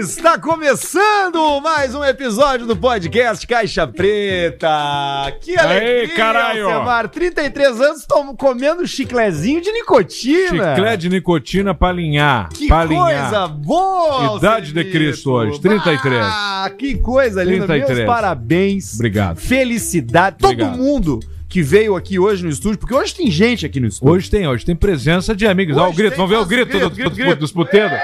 Está começando mais um episódio do podcast Caixa Preta. Que alegria, Aê, caralho! Alcemar. 33 anos, estão comendo chiclezinho de nicotina. Chiclete de nicotina pra alinhar. Que pra alinhar. coisa boa, Idade de Alcemito. Cristo hoje, 33. Ah, que coisa linda. 33. Meus parabéns. Obrigado. Felicidade. Todo Obrigado. mundo que veio aqui hoje no estúdio, porque hoje tem gente aqui no estúdio. Hoje tem, hoje tem presença de amigos. Ó, o grito, vamos ver o grito, grito, do- grito, do- grito. dos puteiros.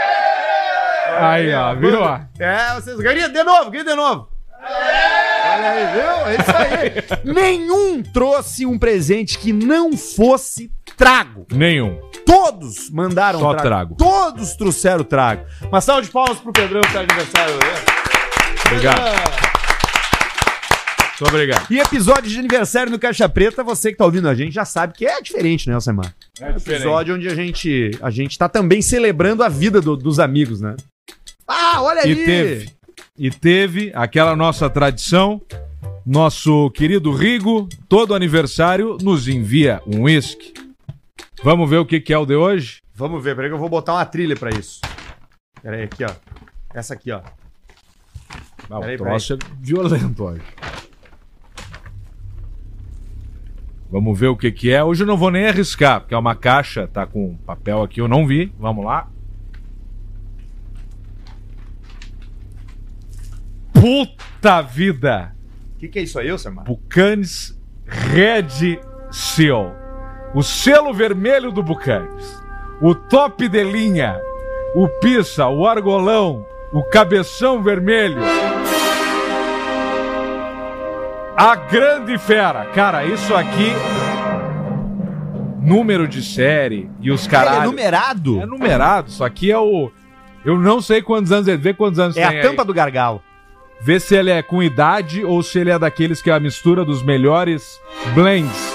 Aí, ó, viu? ó? É, vocês grita de novo, grita de novo. Olha aí, viu? É isso aí. Nenhum trouxe um presente que não fosse trago. Nenhum. Todos mandaram Só trago. Todos trouxeram trago. Uma salva de palmas pro Pedrão que tá de aniversário. hoje. Obrigado. Muito obrigado. E episódio de aniversário no Caixa Preta, você que tá ouvindo a gente já sabe que é diferente, né, Alcemar? É Episódio onde a gente, a gente tá também celebrando a vida do- dos amigos, né? Ah, olha E aí! teve. E teve aquela nossa tradição. Nosso querido Rigo, todo aniversário, nos envia um uísque. Vamos ver o que, que é o de hoje? Vamos ver, peraí que eu vou botar uma trilha pra isso. Peraí, aqui, ó. Essa aqui, ó. Ah, Peraí, o troço é violento hoje. Vamos ver o que, que é. Hoje eu não vou nem arriscar, porque é uma caixa, tá com papel aqui, eu não vi. Vamos lá. Puta vida! O que, que é isso aí, Alcemar? Bucanes Red Seal. O selo vermelho do Bucanes. O top de linha. O pissa, o argolão, o cabeção vermelho. A grande fera. Cara, isso aqui. Número de série e os caralho. é numerado? É numerado. Isso aqui é o. Eu não sei quantos anos ele vê quantos anos É tem a aí. tampa do gargalo. Vê se ele é com idade ou se ele é daqueles que é a mistura dos melhores blends.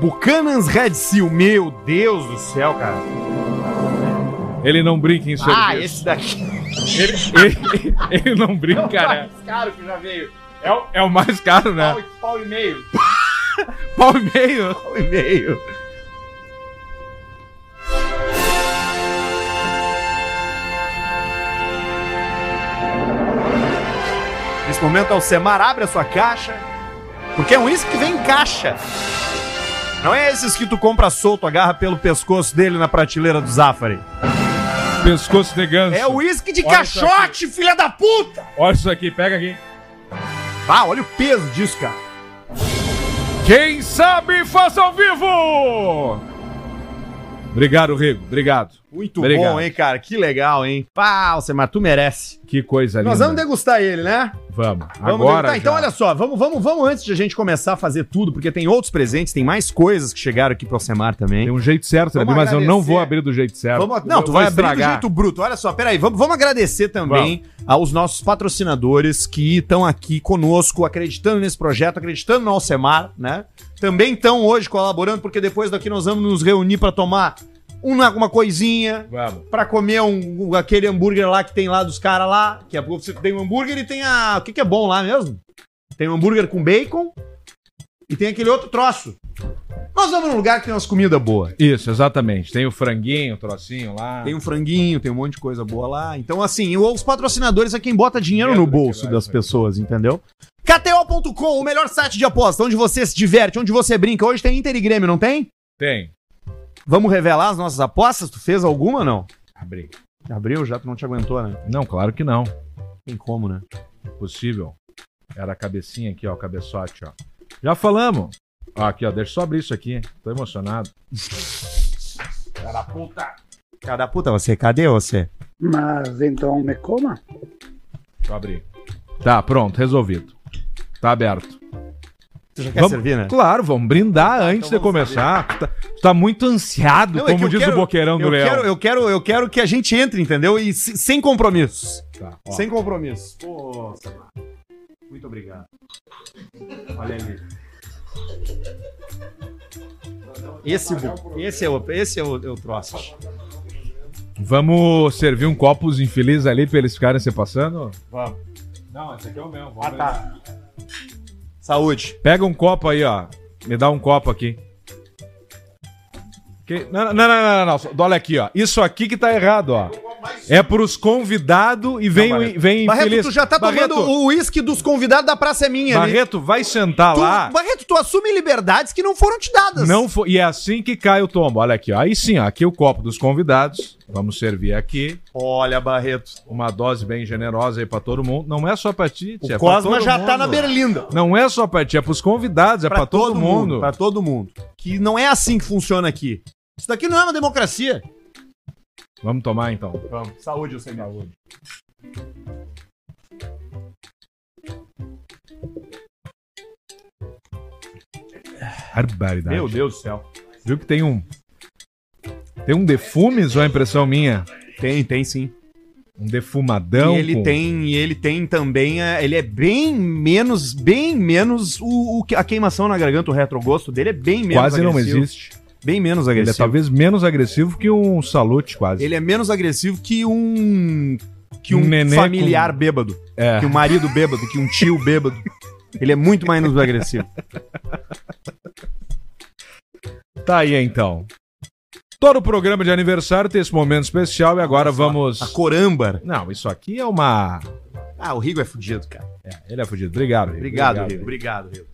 Buchanan's Red Seal. Meu Deus do céu, cara. Ele não brinca em serviço. Ah, esse daqui. Ele, ele- ele não brinca, né? caro que já veio. É o, é o mais caro, né? Pau pau e meio. Pau e meio. Pau e meio. Nesse momento, Alcemar abre a sua caixa. Porque é um uísque que vem em caixa. Não é esses que tu compra solto, agarra pelo pescoço dele na prateleira do Zafari. Pescoço de ganso. É uísque de Olha caixote, filha da puta! Olha isso aqui, pega aqui. Ah, olha o peso disso, cara. Quem sabe faz ao vivo! Obrigado, Rigo. Obrigado. Muito Obrigado. bom, hein, cara? Que legal, hein? Pá, Alcemar, tu merece. Que coisa linda. Nós vamos degustar ele, né? Vamos. Vamos Agora. degustar. Então, olha só, vamos, vamos, vamos antes de a gente começar a fazer tudo, porque tem outros presentes, tem mais coisas que chegaram aqui pro Alcemar também. Tem um jeito certo Vamos abrir, mas eu não vou abrir do jeito certo. Vamos- não, Eu tu vai abrir do estragar. jeito bruto. Olha só, peraí, vamos, vamos agradecer também aos nossos patrocinadores que estão aqui conosco, acreditando nesse projeto, acreditando no Alcemar, né? Também estão hoje colaborando, porque depois daqui nós vamos nos reunir para tomar uma, uma coisinha, Vamos. Pra comer um, um- aquele hambúrguer lá que tem lá dos caras lá. Que é, você tem um hambúrguer e tem a. O que, que é bom lá mesmo? Tem um hambúrguer com bacon e tem aquele outro troço. Nós vamos num lugar que tem umas comidas boas. Isso, exatamente. Tem o franguinho, o trocinho lá. Tem um franguinho, tem um monte de coisa boa lá. Então, assim, os patrocinadores é quem bota dinheiro no Dinheiro bolso das pessoas, entendeu? KTO.com, o melhor site de aposta, onde você se diverte, onde você brinca. Hoje tem Inter e Grêmio, não tem? Tem. Vamos revelar as nossas apostas? Tu fez alguma ou não? Abri. Abriu, já tu não te aguentou, né? Não, claro que não. Tem como, né? Possível. Era a cabecinha aqui, ó, o cabeçote, ó. Já falamos. Ó, aqui, ó, deixa eu só abrir isso aqui. Tô emocionado. Cara puta. Cara puta, você, cadê você? Mas então me coma? Deixa eu abrir. Tá, pronto, resolvido. Tá aberto. Tu já quer Vamos- servir, né? Claro, vamos brindar antes então de vamos começar. Tu tá, tá muito ansiado, Não, é que como eu diz quero- o boqueirão do eu leão. Quero, eu, quero, eu quero que a gente entre, entendeu? E se- sem compromissos. Tá. Sem compromissos. Samar. Muito obrigado. Olha ali. Esse, esse é o, esse é o, é o troço. Vamos servir um copos infeliz ali pra eles ficarem se passando? Vamos. Não, esse aqui é o meu. Ah, tá. Saúde. Pega um copo aí, ó. Me dá um copo aqui. Que- Não, não, não, não, não, não. Olha aqui, ó. Isso aqui que tá errado, ó. É pros convidados e vem, o- vem Barreto, infeliz. tu já tá Barreto, tomando o uísque dos convidados da Praça é Minha ali. Barreto, vai sentar Tu, lá. Barreto, tu assume liberdades que não foram te dadas. Não foi, e é assim que cai o tombo. Olha aqui, ó. Aí sim, ó. Aqui o copo dos convidados. Vamos servir aqui. Olha, Barreto. Uma dose bem generosa aí pra todo mundo. Não é só pra ti, O tia, é pra Cosma todo já mundo. tá na berlinda. Não é só pra ti, é pros convidados, é pra, todo, mundo. Pra todo mundo. Que não é assim que funciona aqui. Isso daqui não é uma democracia. Vamos tomar então. Vamos. Saúde, você Saúde. Barbaridade. Meu Deus do céu. Viu que tem um. Tem um defumes ou é impressão minha? Tem, tem sim. Um defumadão. e ele com- tem, e ele tem também, é, ele é bem menos, bem menos o, o a queimação na garganta, o retrogosto dele é bem menos Quase não agressivo. existe. Bem menos Ele é agressivo. talvez menos agressivo que um salute, quase. Ele é menos agressivo que um que um, Um familiar com- bêbado, É. que um marido bêbado, que um tio bêbado. Ele é muito menos agressivo. Tá aí então. Todo o programa de aniversário tem esse momento especial e agora vamos. A corâmbar. Não, isso aqui é uma. Ah, o Rigo é fudido, cara. É, ele é fudido. Obrigado, Rigo. Obrigado, Rigo. Obrigado, Rigo.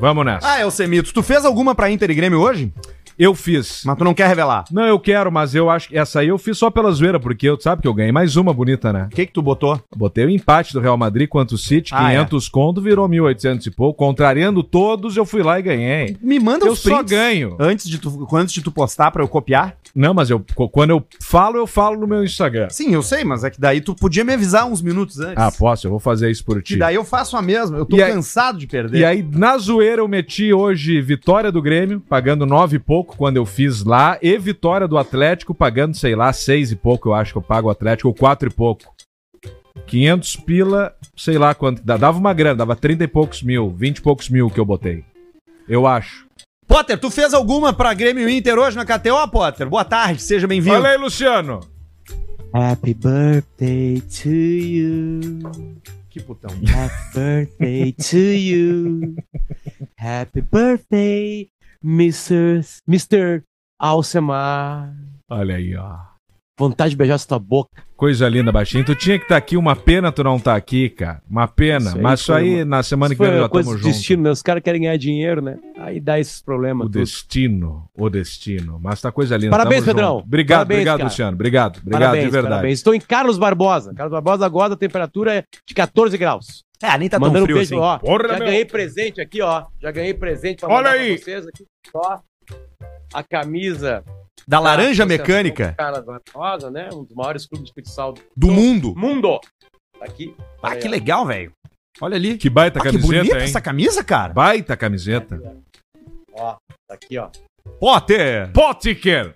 Vamos nessa. Ah, Elsemitos, tu fez alguma pra Inter e Grêmio hoje? Eu fiz. Mas tu não quer revelar. Não, eu quero, mas eu acho que essa aí eu fiz só pela zoeira, porque eu sabe que eu ganhei mais uma bonita, né? O que que tu botou? Botei o empate do Real Madrid contra o City, Ah, 500 conto, virou 1.800 e pouco. Contrariando todos, eu fui lá e ganhei. Me manda Eu os só prints ganho. Antes de, tu, antes de tu postar pra eu copiar? Não, mas eu quando eu falo, eu falo no meu Instagram. Sim, eu sei, mas é que daí tu podia me avisar uns minutos antes. Ah, posso, eu vou fazer isso por ti. Que daí eu faço a mesma. Eu tô E aí- cansado de perder. E aí, na zoeira, eu meti hoje vitória do Grêmio, pagando nove e pouco quando eu fiz lá, e vitória do Atlético, pagando, sei lá, seis e pouco, eu acho que eu pago o Atlético, ou quatro e pouco. 500 pila, sei lá quanto, dava uma grana, dava 30 e poucos mil, 20 e poucos mil que eu botei. Eu acho. Potter, tu fez alguma pra Grêmio e Inter hoje na KTO, Potter? Boa tarde, seja bem-vindo. Fala aí, Luciano. Happy birthday to you. Que putão. Happy birthday to you. Happy birthday, Mr. Mr. Alcemar. Olha aí, ó. Vontade de beijar essa boca. Coisa linda, baixinho. Tu tinha que estar aqui, uma pena tu não tá aqui, cara. Uma pena. Isso Mas isso aí, uma- na semana Isso que vem já coisa estamos juntos. destino, né? Os caras querem ganhar dinheiro, né? Aí dá esses problemas. O tudo. destino, o destino. Mas tá coisa linda. Parabéns, tamo Pedrão. junto. Obrigado, Parabéns, obrigado, cara. Luciano. Obrigado, obrigado Parabéns, de verdade. parabéns. Estou em Carlos Barbosa. Carlos Barbosa agora a temperatura é de 14 graus. Ah, nem tá Mandando tão um frio beijo, assim. ó. Porra, já meu. ganhei presente aqui, ó. Já ganhei presente pra Olha aí. pra vocês aqui. Ó. A camisa Da laranja da Associação mecânica Carlos Barbosa, né? Um dos maiores clubes de futsal do do mundo. mundo. Tá aqui. Ah, Olha que aí, ó. legal, velho. Olha ali. Que baita Ah, que camiseta, bonita hein? essa camisa, cara. Baita camiseta. Ó, tá aqui, ó. Potter. Potker.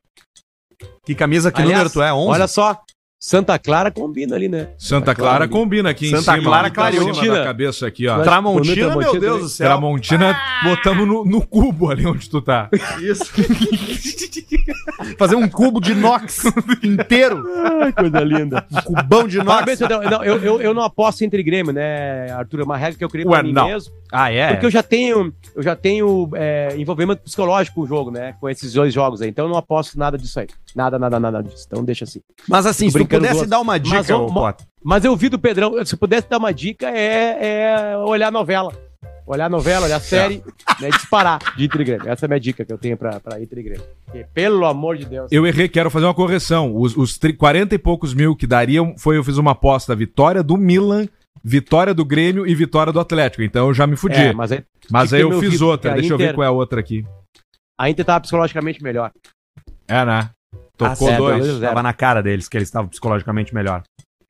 Que camisa, que Aliás, número tu é? 11? Olha só. Santa Clara combina ali, né? Santa Clara combina aqui Santa em cima. Clara ó, clareou. da cabeça aqui, ó. Bonita Tramontina, meu Tramontina Deus também. do céu. Tramontina, botamos no, no cubo ali onde tu tá. Isso. Fazer um cubo de inox inteiro. Ai, coisa linda. Um cubão de inox. Parabéns. Não, eu, eu, eu não aposto entre Grêmio, né, Arthur? É uma regra que eu criei pra Ué, mim não. mesmo. Ah, é? Porque eu já tenho, eu já tenho é, envolvimento psicológico com o jogo, né? Com esses dois jogos aí. Então eu não aposto nada disso aí. Nada, nada, nada disso. Então deixa assim. Mas assim, Tô se tu brincando pudesse dar uma dica, Mas, ô, ó, Potter. Mas eu vi do Pedrão, se eu pudesse dar uma dica, é, é olhar a novela. Olhar a novela, olhar a série, né, e disparar de Inter Grêmio. Essa é a minha dica que eu tenho pra, pra Inter Grêmio. Porque, pelo amor de Deus. Eu errei, quero fazer uma correção. Os, os tri- 40 e poucos mil que dariam, foi eu fiz uma aposta, vitória do Milan, vitória do Grêmio e vitória do Atlético. Então eu já me fudi. É, mas aí, mas aí eu fiz outra. Deixa eu ver qual é a outra aqui. a Inter tava psicologicamente melhor. É, né? Tocou certo, dois. dois. Tava na cara deles que eles estavam psicologicamente melhor.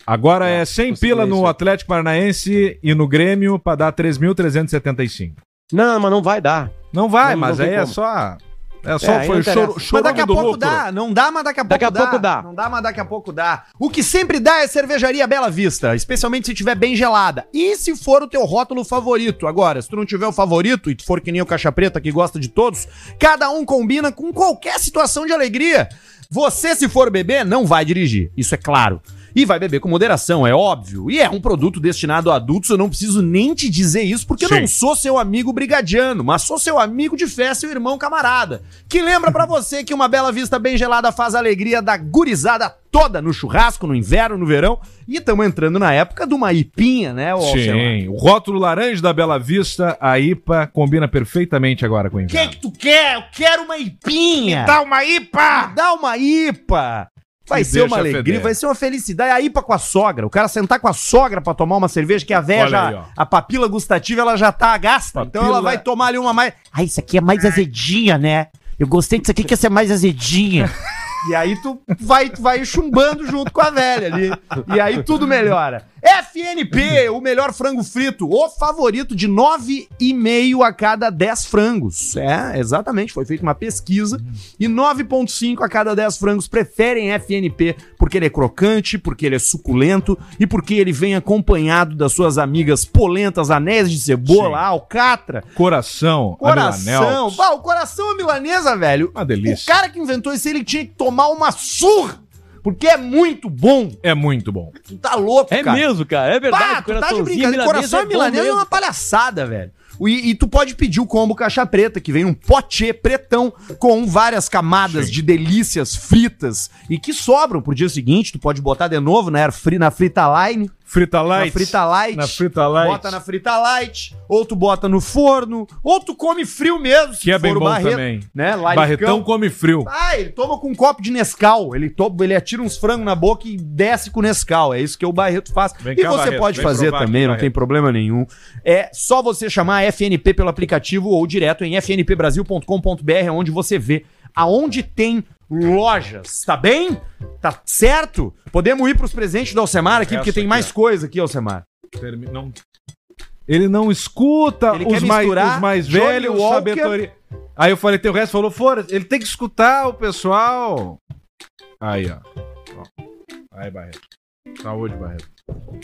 Agora é É, 100 consegui pila no. Atlético Paranaense e no Grêmio pra dar 3.375. Não, mas não vai dar. Não vai, Não- mas não aí é como. só. É só É, foi choro, interessa. Mas daqui a do pouco lucro. dá, não dá, mas daqui a pouco Daqui a dá. pouco dá. Não dá, mas daqui a pouco dá. O que sempre dá é cervejaria Bela Vista, especialmente se tiver bem gelada. E se for o teu rótulo favorito. Agora, se tu não tiver o favorito e tu for que nem o Caixa Preta que gosta de todos, cada um combina com qualquer situação de alegria. Você, se for beber, não vai dirigir. Isso é claro. E vai beber com moderação, é óbvio. E é um produto destinado a adultos, eu não preciso nem te dizer isso, porque eu Sim. não sou seu amigo brigadiano, mas sou seu amigo de fé, seu irmão camarada. Que lembra pra você que uma bela vista bem gelada faz a alegria da gurizada toda no churrasco, no inverno, no verão. E estamos entrando na época de uma ipinha, né, Alcemar? Sim, o rótulo laranja da Bela Vista, a IPA, combina perfeitamente agora com o O que inverno. que tu quer? Eu quero uma ipinha. Dá uma IPA! Dá uma IPA. Vai ser uma alegria, feder. vai ser uma felicidade. A IPA com a sogra. O cara sentar com a sogra pra tomar uma cerveja, que a véia Olha já. aí, a papila gustativa ela já tá gasta. Então Papila- ela vai tomar ali uma mais. Ah, isso aqui é mais azedinha, né? Eu gostei disso aqui que ia ser mais azedinha. E aí tu vai, tu vai chumbando junto com a velha ali. E aí tudo melhora. FNP, o melhor frango frito, o favorito de 9,5 a cada 10 frangos. É, exatamente, foi feita uma pesquisa e 9,5 a cada 10 frangos preferem FNP porque ele é crocante, porque ele é suculento e porque ele vem acompanhado das suas amigas polentas, anéis de cebola, Sim. alcatra, Coração, coração. Bah, o coração é milanesa, velho. Uma delícia. O cara que inventou isso, ele tinha que tomar uma surra, porque é muito bom. É muito bom. Tu tá louco, É cara. mesmo, cara. É verdade. Pá, tu tá de brincadeira. Coração é bom milanesa é mesmo. uma palhaçada, velho. E, e tu pode pedir o combo caixa preta, que vem um pote pretão com várias camadas Sim. de delícias fritas e que sobram pro dia seguinte. Tu pode botar de novo na, fri- na frita line, Frita light. na frita light. Na frita light. Bota na frita light, ou tu bota no forno, ou tu come frio mesmo, se Que é bem bom Barreto, também. Né? Laricão. Barretão come frio. Ah, ele toma com um copo de Nescau. Ele, to... ele atira uns frangos na boca e desce com Nescau. É isso que o Barreto faz. Vem e cá, você Barreto, pode vem fazer também, não tem Barreto. problema nenhum. É só você chamar a FNP pelo aplicativo ou direto em fnpbrasil.com.br, onde você vê aonde tem lojas, tá bem? Tá certo? Podemos ir pros presentes do Alcemar aqui, Essa porque tem aqui, mais ó. coisa aqui, Alcemar. Termi- não- Ele não escuta Ele os quer mais, misturar os mais Johnny velhos, Walker- sabedoria. Aí eu falei, tem o resto, falou, fora, ele tem que escutar o pessoal. Aí, ó. Ó. Aí, Barreto. Saúde, Barreto.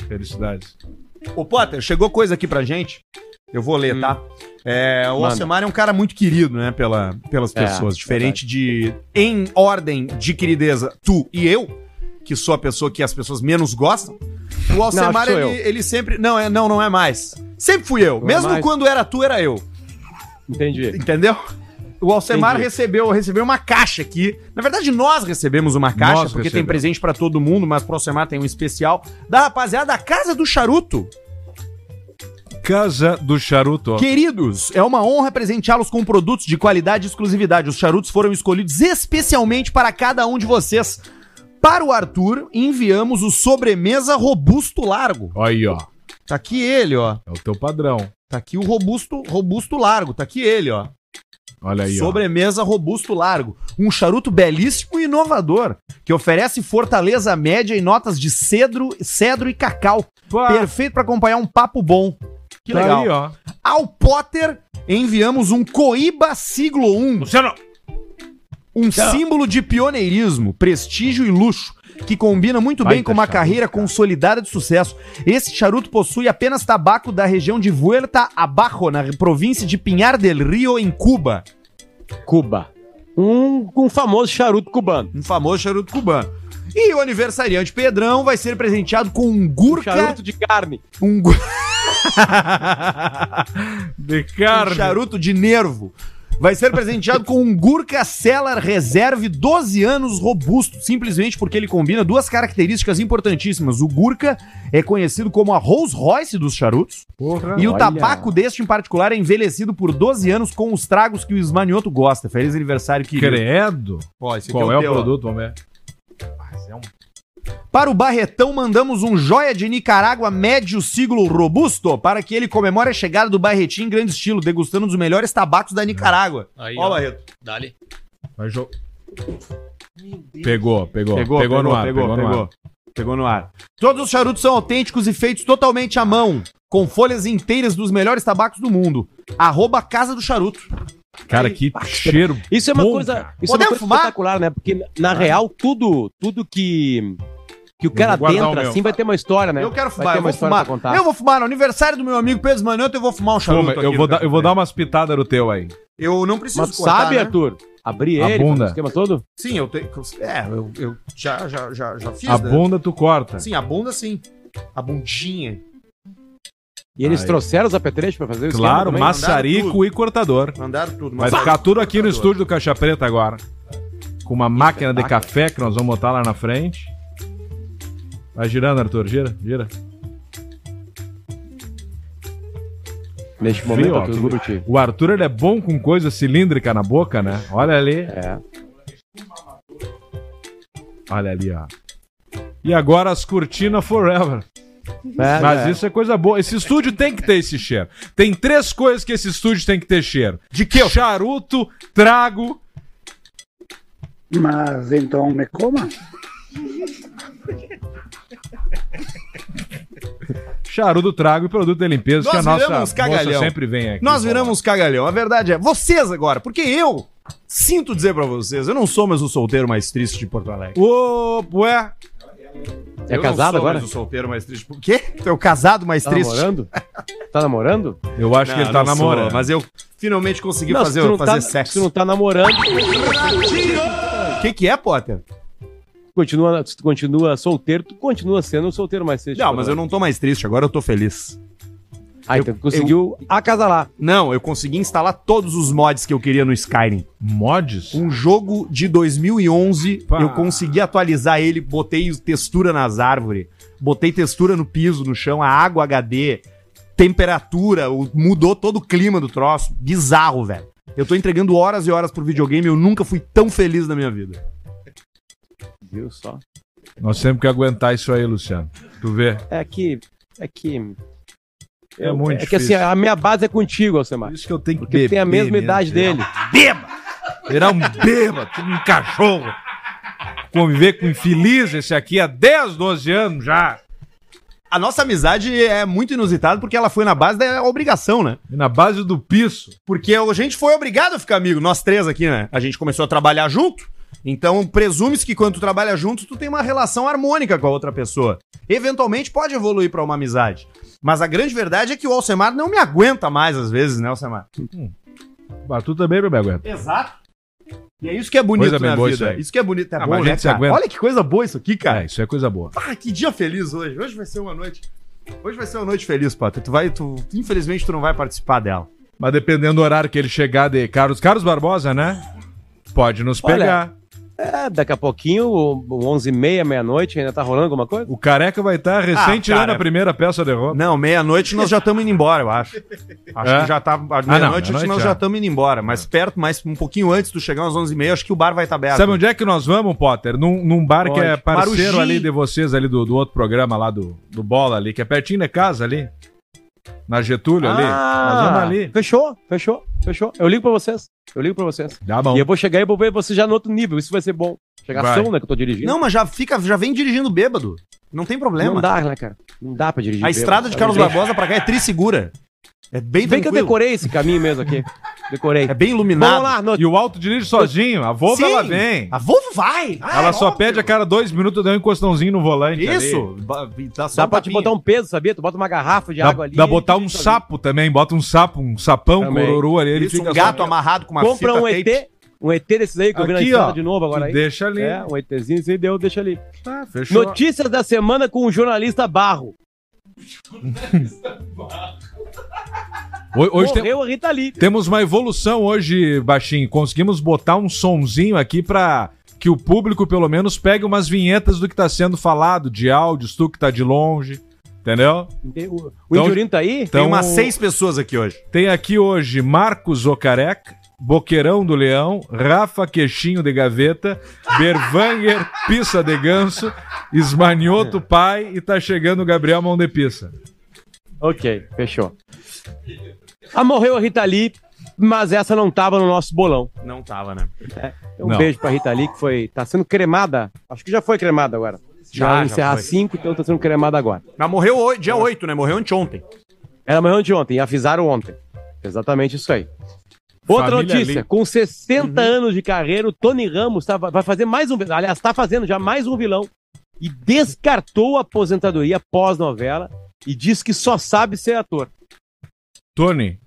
Felicidades. Ô, Potter, chegou coisa aqui pra gente. Eu vou ler, tá? É, o. Alcemar é um cara muito querido, né, pela, pelas É, pessoas. diferente de. Em ordem de querideza, tu e eu, que sou a pessoa que as pessoas menos gostam. O Alcemar, ele, ele sempre. Não, é, não, não é mais. Sempre fui eu. Não é Mesmo mais? quando era tu, era eu. Entendi. Entendeu? O Alcemar Entendi. recebeu, recebeu uma caixa aqui. Na verdade, nós recebemos uma caixa, Nós porque tem recebemos. presente pra todo mundo, mas pro Alcemar tem um especial. Da rapaziada da Casa do Charuto. Casa do Charuto. Queridos, é uma honra presenteá-los com produtos de qualidade e exclusividade. Os charutos foram escolhidos especialmente para cada um de vocês. Para o Arthur, enviamos o sobremesa robusto largo. Aí, ó. Tá aqui ele, ó. É o teu padrão. Tá aqui o robusto, robusto largo. Tá aqui ele, ó. Olha aí, ó. Sobremesa robusto largo. Um charuto belíssimo e inovador, que oferece fortaleza média em notas de cedro, cedro e cacau. Pá, Perfeito para acompanhar um papo bom. Que tá legal. aí, ó. Ao Potter, enviamos um Coíba Siglo 1, Luciano! um símbolo de pioneirismo, prestígio e luxo, que combina muito bem Baita com uma charuto, carreira cara. consolidada de sucesso. Esse charuto possui apenas tabaco da região de Vuelta Abajo, na província de Pinhar del Rio, em Cuba. Cuba. Um, um famoso charuto cubano. Um famoso charuto cubano. E o aniversariante Pedrão vai ser presenteado com um Um gurka... charuto de carne. Um, De um carne. charuto de nervo. Vai ser presenteado com um Gurkha Cellar Reserve 12 anos robusto, simplesmente porque ele combina duas características importantíssimas. O Gurkha é conhecido como a Rolls Royce dos charutos, Porra. e o olha. tabaco deste em particular é envelhecido por 12 anos com os tragos que o Esmanioto gosta. Feliz aniversário, querido. Credo. Ó, esse aqui Qual é o teu, ó. produto, vamos Para o Barretão, mandamos um joia de Nicarágua médio siglo robusto para que ele comemore a chegada do Barretinho em grande estilo, degustando um dos melhores tabacos da Nicarágua. Aí, Ó, ó. Barreto. Dali. Vai jo- Pegou, pegou. Pegou, no ar, pegou, no pegou. ar. Pegou no ar. Todos os charutos são autênticos e feitos totalmente à mão, com folhas inteiras dos melhores tabacos do mundo. Arroba Casa do Charuto. Cara, que cheiro. Isso é uma bom, coisa, cara. isso é uma coisa fumar? espetacular, né? Porque na real tudo, tudo que que o cara vou guardar o adentra meu. assim vai ter uma história, né? Eu quero Vai fumar, ter eu uma vou história fumar. contar. Eu vou fumar. No aniversário do meu amigo Pedro Manioto, eu vou fumar um charuto eu, vou dar, eu vou dar umas pitadas no teu aí. Eu não preciso Mas cortar, sabe, né? Arthur? Abrir A ele, bunda. o esquema todo? Sim, eu tenho. É, eu, eu já, já, já, já fiz. A né? bunda tu corta. Sim, a bunda sim. A bundinha. E eles Aí. trouxeram os apetrechos pra fazer o esquema Claro, maçarico e cortador. Mandaram tudo. Vai ficar tudo aqui no estúdio do Caixa Preta agora. Com uma máquina de café que nós vamos botar lá na frente. Vai girando, Arthur. Gira, gira. Neste momento, ó, Guruti. O Arthur ele é bom com coisa cilíndrica na boca, né? Olha ali. É. Olha ali, ó. E agora as cortinas forever. É, Mas é. isso é coisa boa. Esse estúdio tem que ter esse cheiro. Tem três coisas que esse estúdio tem que ter cheiro. De que? Charuto, trago. Mas então me coma? Charuto, trago e produto de limpeza que a Nós nossa viramos cagalhão. moça sempre vem aqui. Nós viramos cagalhão. A verdade é, vocês agora, porque eu sinto dizer pra vocês, eu não sou mais o solteiro mais triste de Porto Alegre. Ô, ué. É Eu casado não sou agora? mais o solteiro mais triste. Por quê? Tu é o casado mais Tá triste? namorando? Tá namorando? Eu acho que Não, ele tá não sou, namorando. mas eu finalmente consegui Não, fazer, se tu não fazer tá, sexo. Se tu não tá namorando, O que, que é, Potter? Continua, se tu continua solteiro, tu continua sendo solteiro mais triste. Não, mas eu não tô mais triste, agora eu tô feliz. Ah, então tu conseguiu acasalar. Não, eu consegui instalar todos os mods que eu queria no Skyrim. Mods? Um jogo de 2011, Pá. eu consegui atualizar ele, botei textura nas árvores, botei textura no piso, no chão, a água HD, temperatura, mudou todo o clima do troço. Bizarro, velho. Eu tô entregando horas e horas pro videogame, eu nunca fui tão feliz na minha vida. Viu só? Nós temos que aguentar isso aí, Luciano. Tu vê. É que. É que. É muito É que assim, difícil. a minha base é contigo, Alcemar. Isso que eu tenho que Porque tu tem a mesma mesmo, idade virar dele. um Beba! Virar um bêbado, tipo um cachorro. Conviver com infeliz esse aqui há 10, 12 anos já. A nossa amizade é muito inusitada porque ela foi na base da obrigação, né? E na base do piso. Porque a gente foi obrigado a ficar amigo, nós três aqui, né? A gente começou a trabalhar junto. Então, presume-se que quando tu trabalha junto, tu tem uma relação harmônica com a outra pessoa. Eventualmente pode evoluir pra uma amizade. Mas a grande verdade é que o Alcemar não me aguenta mais às vezes, né, Alcemar? Mas tu também não me aguenta. Exato. E é isso que é bonito Coisa bem na boa vida. isso aí. Isso, que é bonito. É Ah, bom, né. Olha que coisa boa isso aqui, cara. É, isso é coisa boa. Ah, que dia feliz hoje. Hoje vai ser uma noite. Hoje vai ser uma noite feliz, Potter. Tu vai, tu, infelizmente, tu não vai participar dela. Mas dependendo do horário que ele chegar de Carlos, Carlos Barbosa, né? Pode nos Olha, pegar. É, daqui a pouquinho, o- o 11h30, meia-noite, ainda tá rolando alguma coisa? O careca vai estar recém Ah, tirando a primeira peça de roupa. Não, meia-noite nós já estamos indo embora, eu acho. Acho É? que já tá. Não, meia-noite meia-noite nós já. estamos indo embora. Mas perto, mais um pouquinho antes de chegar às 11h30, acho que o bar vai estar aberto. Sabe onde é que nós vamos, Potter? Num, num bar que Onde? é parceiro Marugi. ali de vocês, ali do, do outro programa lá do, do Bola ali, que é pertinho de casa ali. Na Getúlio ali. Nós vamos ali. Ah, Fechou, fechou, fechou. Eu ligo pra vocês. Eu ligo pra vocês. Tá bom. E eu vou chegar e vou ver você já no outro nível. Isso vai ser bom. Chegação, Vai. né, que eu tô dirigindo. Não, mas já fica, já vem dirigindo bêbado. Não tem problema. Não dá, né, cara? Não dá pra dirigir. A bêbado. estrada de Carlos Barbosa pra cá é trissegura. É bem Vem que eu tranquilo. decorei esse caminho mesmo aqui. Decorei. É bem iluminado. Vamos lá, no... E o alto dirige sozinho. A Volvo, Sim, ela vem. A Volvo vai. Ah, ela é só óbvio. pede a cada dois minutos dar um encostãozinho no volante. Isso. ali. Ba- Dá, só Dá um pra te tapinha. botar um peso, sabia? Tu bota uma garrafa de Dá, água ali. dá botar um sapo também. Bota um sapo, um sapão, Também. cororô ali. Ele Isso, fica um só- gato amarrado com uma Compra fita um tape. ET, um ET desses aí que eu vi na Aqui, estrada ó. de novo agora aí. Deixa ali. É, um ETzinho aí deu, deixa ali. Tá, fechou. Notícias da semana com o jornalista Barro. Ho- Hoje tem- Morreu a Rita Lee. temos uma evolução hoje, Baixinho. Conseguimos botar um sonzinho aqui pra que o público, pelo menos, pegue umas vinhetas do que tá sendo falado, de áudios, tu que tá de longe. Entendeu? O, o Então- tá aí? Então, Tem umas seis pessoas aqui hoje. Tem aqui hoje Marcos Ocareca, Boqueirão do Leão, Rafa Queixinho de Gaveta, Bervanger Pissa de Ganso, Esmanioto Pai e tá chegando o Gabriel Mão de Pissa. Ok, fechou. Ah, morreu a Rita Lee, mas essa não tava no nosso bolão. Não tava, né? Um Não. beijo pra Rita Lee, que foi, tá sendo cremada. Acho que já foi cremada agora. Já, Já, já encerrar foi. 5, então tá sendo cremada agora. Mas morreu hoje, dia 8, né? Morreu anteontem. Ela morreu de ontem, e avisaram ontem. Exatamente isso aí. Outra Família notícia: Lee. com 60 anos de carreira, o Tony Ramos tá- vai fazer mais um. Aliás, tá fazendo já mais um vilão. E descartou a aposentadoria pós-novela e diz que só sabe ser ator. Tony,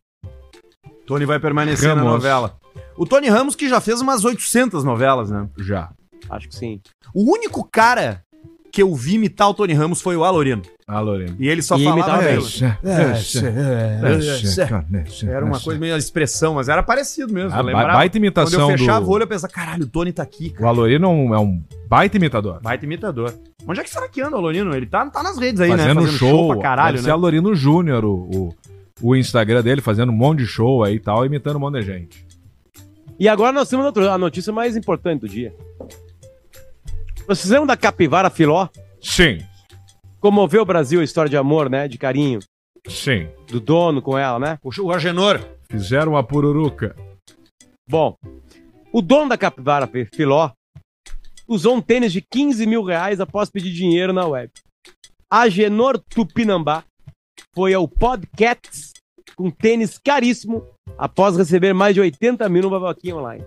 Tony vai permanecer na Ramos. novela. O Tony Ramos que já fez umas 800 novelas, né? Já. Acho que sim. O único cara que eu vi imitar o Tony Ramos foi o Alorino. Ah, Lorena. E ele só E falava imitava aquilo. É, Era uma coisa meio expressão, mas era parecido mesmo. Ah, eu lembrava. baita imitação Quando eu fechava do- o olho, eu pensava, caralho, o Tony tá aqui, O cara. Alorino é um, é um baita imitador. Baita imitador. Onde é que será que anda o Alorino? Ele tá, tá nas redes aí, fazendo, né? show, pra caralho, né? ser Alorino Júnior, o, o, o Instagram dele, fazendo um monte de show aí e tal, imitando um monte de gente. E agora nós temos a notícia mais importante do dia. Nós fizemos da capivara filó, Sim, comoveu o Brasil a história de amor, né? De carinho sim. do dono com ela, né? O Agenor. Fizeram uma pururuca. Bom, o dono da capivara fi- filó usou um tênis de 15 mil reais após pedir dinheiro na web. Agenor Tupinambá foi ao Podcasts com tênis caríssimo após receber mais de 80 mil no Babaquinha Online.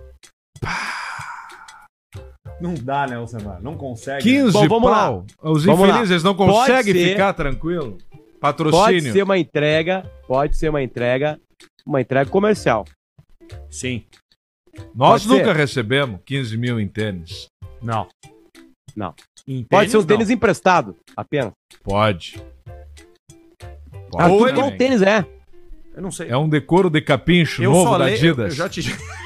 Não dá, né, Alcemar? Não consegue. 15 Bom, vamos pau. Os Vamos lá. infelizes não Pode conseguem ser- ficar tranquilo. Pode Patrocínio. ser uma entrega, pode ser uma entrega, uma entrega comercial. Sim. Nós Pode nunca ser. recebemos 15 mil em tênis. Não. Não. Em Pode ser um não. tênis emprestado, apenas. Pode. Ah, Ou ele- o tênis é. Eu não sei. É um decoro de capincho eu novo da leio- Adidas. Eu já te...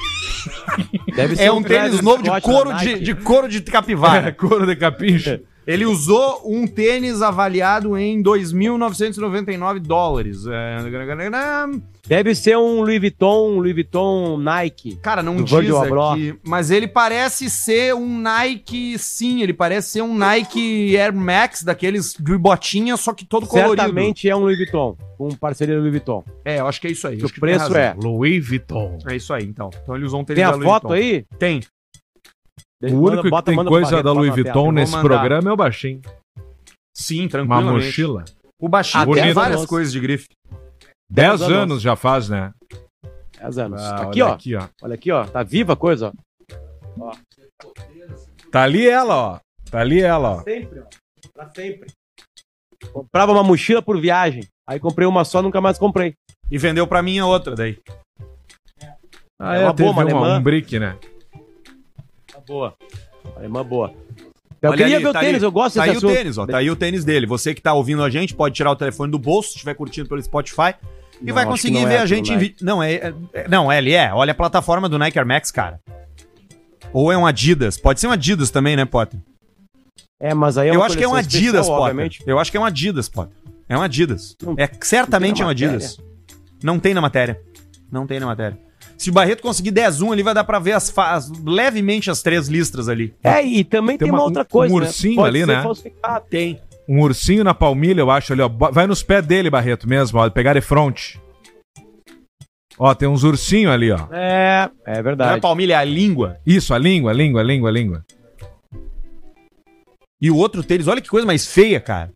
Deve ser É um tênis Travis novo de couro de, de couro de É, capivara. couro de capincho. Ele usou um tênis avaliado em 2.999 dólares. É... Deve ser um Louis Vuitton, um Louis Vuitton Nike. Cara, não diz aqui, mas ele parece ser um Nike, sim, ele parece ser um Nike Air Max, daqueles de botinha, só que todo colorido. Certamente é um Louis Vuitton, um parceria Louis Vuitton. É, eu acho que é isso aí. O preço é. Louis Vuitton. É isso aí, então. Então ele usou um tênis Tem a Louis foto Vuitton. aí? Tem. Deixa- O manda- único que bota- tem coisa Barreto, da Louis. Vuitton nesse mandar. programa é o baixinho. Sim, Uma tranquilamente. mochila. O baixinho Até tem as várias coisas de grife. 10 anos. anos já faz, né? 10 anos. Ah, aqui, olha ó. Aqui, ó. Olha aqui, ó. Tá viva a coisa, ó. Tá ali ela, ó. Tá ali ela, ó. Sempre, ó. Pra sempre. Comprava uma mochila por viagem. Aí comprei uma só, nunca mais comprei. E vendeu pra mim a outra daí. Ah, É uma teve boa, uma uma- um brick, né? Tá boa. Alemã boa. Eu Olha queria ali, ver tá o tênis, ali. eu gosto Tá desse aí o assunto. tênis, ó. Tá aí o tênis dele. Você que tá ouvindo a gente pode tirar o telefone do bolso, se estiver curtindo pelo Spotify. E Não, vai conseguir não ver é a gente em vídeo. Não, é, é- é- Não, ele é. Olha a plataforma do Nike Air Max, cara. Ou é um Adidas. Pode ser um Adidas também, né, Potter? É, mas aí é Eu acho que é um Adidas, especial, Potter. obviamente. Eu acho que é um Adidas, Potter. É um Adidas. Não- É certamente é um Adidas. Não tem na matéria. Não tem na matéria. Se o Barreto conseguir 10-1 ali, vai dar pra ver as as- levemente as três listras ali. É, e também tem, Tem uma, uma- outra um coisa, ursinho ali, ser né? falsificado. Tem. Um ursinho na palmilha, eu acho ali, ó. Vai nos pés dele, Barreto, mesmo, ó. Pegar de front. Ó, tem uns ursinhos ali, ó. É, é Não é verdade. palmilha, é a língua. Isso, a língua, a língua, a língua, a língua. E o outro tênis, olha que coisa mais feia, cara.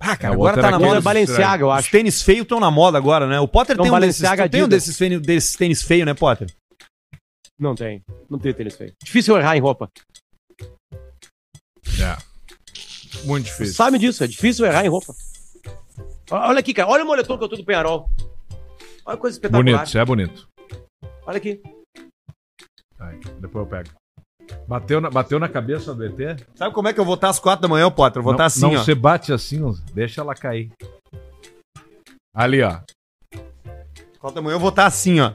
Ah, cara, É, o agora outro tá na moda. é Balenciaga, eu Os acho. tênis feios estão na moda agora, né? O Potter Então, tem um desses, Balenciaga tem um desses, desses tênis feios, né, Potter? Não tem. Não tem tênis feio. Difícil errar em roupa. É. Muito difícil. sabe disso, é difícil errar em roupa. Olha aqui, cara. Olha o moletom que eu tô do Penharol. Olha que coisa espetacular. Bonito, isso é bonito. Olha aqui. Aí, depois eu pego. Bateu na, bateu na cabeça do ET? Sabe como é que eu vou estar às quatro da manhã, Potter? Eu vou estar não, assim, não, ó. você bate assim, ó, deixa ela cair. Ali, ó. Quatro da manhã eu vou estar assim, ó.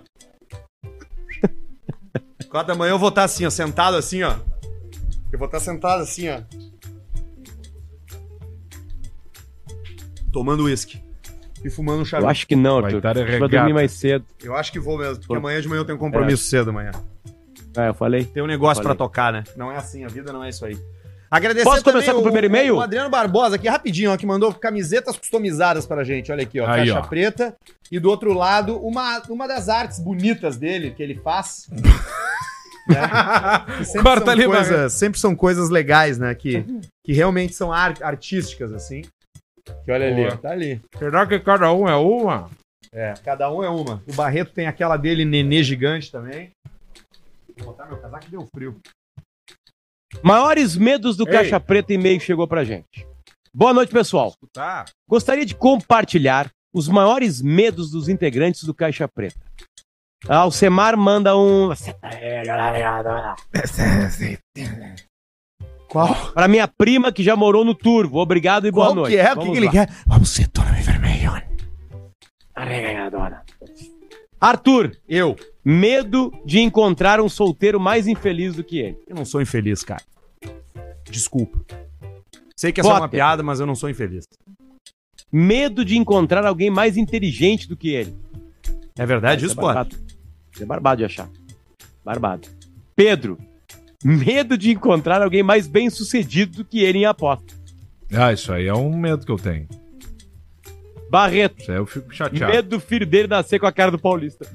Quatro da manhã eu vou estar assim, ó, sentado assim, ó. Eu vou estar sentado assim, ó. Tomando uísque. E fumando um Eu charuto. acho que não, Vai Arthur. estar Acho que Vai dormir mais cedo. Eu acho que vou mesmo, porque Por- amanhã de manhã eu tenho um compromisso cedo amanhã. É, eu falei. Tem um negócio pra tocar, né? Não é assim, a vida não é isso aí. Agradecer Posso começar com o primeiro e-mail? O Adriano Barbosa aqui, rapidinho, ó, que mandou camisetas customizadas pra gente. Olha aqui, ó, Aí, caixa ó. preta. E do outro lado, uma, uma das artes bonitas dele, que ele faz. né? Sempre, Corta são ali, coisas, sempre são coisas legais, né? Que, que realmente são ar- artísticas, assim. Que olha ali, Boa. ó, tá ali. Será que cada um é uma? É, cada um é uma. O Barreto tem aquela dele, nenê gigante também. Vou botar meu casaco que deu frio. Maiores medos do Ei. Caixa Preta e-mail chegou pra gente. Boa noite, pessoal. Tá. Gostaria de compartilhar os maiores medos dos integrantes do Caixa Preta. A Alcemar manda um. Qual? Pra minha prima que já morou no Turvo. Obrigado e boa Qual noite. que é? O que, Vamos que ele lá. quer? Vamos ser Tony Vermelho. Arthur, Eu. medo de encontrar um solteiro mais infeliz do que ele. Eu não sou infeliz, cara. Desculpa. Sei que essa é uma Potter. piada, mas eu não sou infeliz. Medo de encontrar alguém mais inteligente do que ele. É verdade isso, é pô? barbado. Isso é barbado de achar. Barbado. Pedro, medo de encontrar alguém mais bem sucedido do que ele em aposta. Ah, isso aí é um medo que eu tenho. Barreto, Isso aí eu fico chateado. medo do filho dele nascer com a cara do Paulista.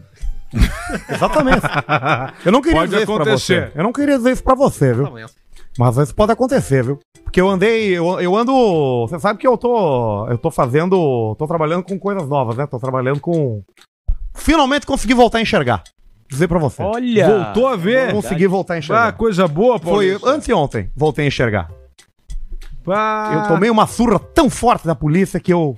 Exatamente. Eu não queria Pode dizer isso pra acontecer. você. Eu não queria dizer isso pra você, viu? Mas isso pode acontecer, viu? Porque eu andei, eu, eu ando. Você sabe que eu tô. Eu tô fazendo. tô trabalhando com coisas novas, né? Tô trabalhando com. Finalmente consegui voltar a enxergar. Dizer pra você. Olha! Voltou a ver? consegui voltar a Ah, enxergar. coisa boa, Foi Paulista. anteontem, voltei a enxergar. Ah, Eu tomei uma surra tão forte da polícia que eu.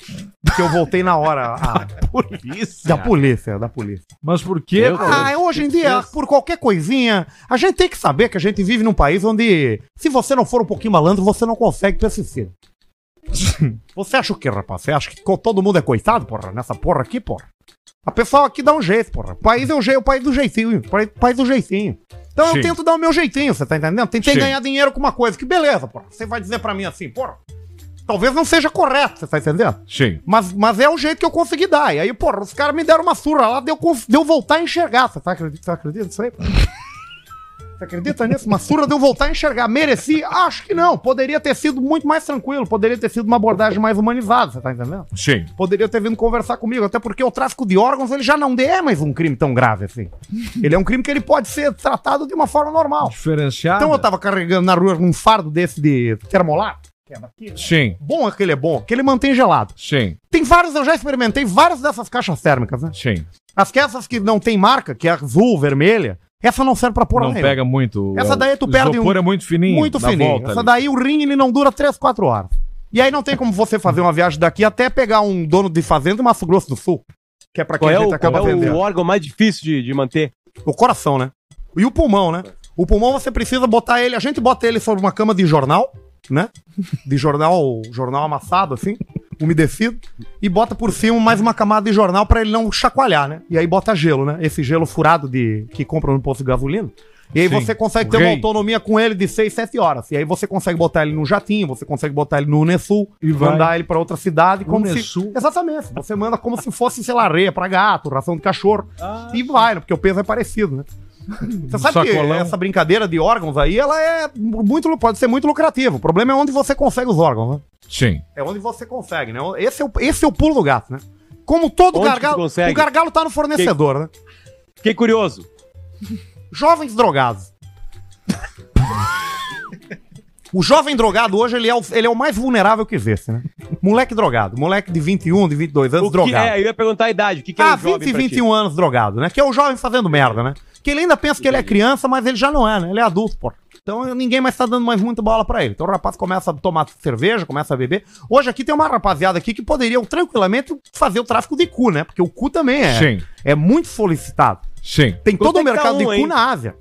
que eu voltei na hora. a- polícia. da polícia, da polícia. Mas por quê? Eu-? Ah, hoje em dia, por qualquer coisinha, a gente tem que saber que a gente vive num país onde, se você não for um pouquinho malandro, você não consegue persistir. Você acha o quê, rapaz? Você acha que todo mundo é coitado, porra? Nessa porra aqui, porra? A pessoa aqui dá um jeito, porra. O país é o, je o país do jeitinho. O país- país do jeitinho. Então Sim. eu tento dar o meu jeitinho, você tá entendendo? Tentei Sim. ganhar dinheiro com uma coisa. Que beleza, porra. Você vai dizer pra mim assim, porra. Talvez não seja correto, você tá entendendo? Sim. Mas, mas é o jeito que eu consegui dar. E aí, porra, os caras me deram uma surra lá, deu, deu voltar a enxergar. Você, tá acredita, você acredita nisso aí? Você acredita nisso? Uma surra deu voltar a enxergar. Mereci? Acho que não. Poderia ter sido muito mais tranquilo. Poderia ter sido uma abordagem mais humanizada, você tá entendendo? Sim. Poderia ter vindo conversar comigo. Até porque o tráfico de órgãos, ele já não é mais um crime tão grave assim. Ele é um crime que ele pode ser tratado de uma forma normal. Diferenciado. Então eu tava carregando na rua um fardo desse de termolato. É daqui, né? Sim. Bom é que ele é bom, que ele mantém gelado. Sim. Tem vários, eu já experimentei várias dessas caixas térmicas, né? Sim. As que essas que não tem marca, que é azul, vermelha, essa não serve pra porra não nenhuma. pega muito. Essa daí tu o perde isopor um- é muito fininho. Muito fininho. volta Essa ali. daí o rim ele não dura 3, 4 horas. E aí não tem como você fazer uma viagem daqui até pegar um dono de fazenda em Mato Grosso do Sul. Que é pra quem Qual é, a gente o, acaba qual é vendendo. o órgão mais difícil de, de manter? O coração, né? E o pulmão, né? O pulmão você precisa botar ele, a gente bota ele sobre uma cama de jornal, né? De jornal, jornal amassado assim, umedecido, e bota por cima mais uma camada de jornal pra ele não chacoalhar, né? E aí bota gelo, né? Esse gelo furado de que compra no posto de gasolina. E aí Sim. você consegue ter uma autonomia com ele de 6, 7 horas. E aí você consegue botar ele no jatinho, você consegue botar ele no Unesul, E vai. mandar ele pra outra cidade como Unesul? se Exatamente. Você manda como se fosse, sei lá, areia pra gato, ração de cachorro. e vai, né? Porque o peso é parecido, né? Você sabe que sacolão. essa brincadeira de órgãos aí, ela é muito, pode ser muito lucrativa. O problema é onde você consegue os órgãos, né? Sim. É onde você consegue, né? Esse é o, esse é o pulo do gato, né? Como todo Onde que gargalo, o gargalo tá no fornecedor, né? Fiquei curioso. Jovens drogados. O jovem drogado hoje, ele é o, ele é o mais vulnerável que existe, né? Moleque drogado. Moleque de 21, de 22 anos O que drogado. é? Eu ia perguntar a idade. O que, que é Ah, um jovem 20 e pra ti? 21 anos drogado, né? Que é o jovem fazendo merda, né? Que ele ainda pensa que ele é criança, mas ele já não é, né? Ele é adulto, pô. Então ninguém mais tá dando mais muita bola pra ele. Então o rapaz começa a tomar cerveja, começa a beber. Hoje aqui tem uma rapaziada aqui que poderiam tranquilamente fazer o tráfico de cu, né? Porque o cu também é, Sim. é muito solicitado. Sim. Tem todo o que tá mercado de um, cu hein? na Ásia.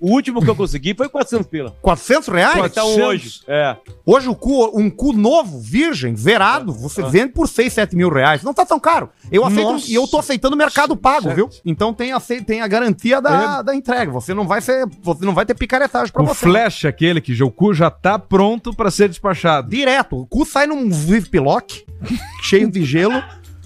O último que eu consegui foi 400 pila. 400 reais? Um 400? hoje? É. Hoje o cu, um cu novo, virgem, zerado, você vende por 6, 7 mil reais. Não tá tão caro. Eu aceito, Nossa. e eu tô aceitando o mercado pago, Certo. viu? Então tem a, tem a garantia da, da entrega. Você não vai ser, você não vai ter picaretagem pra O você. flash aquele que o cu já tá pronto pra ser despachado. Direto. O cu sai num ziplock cheio de gelo.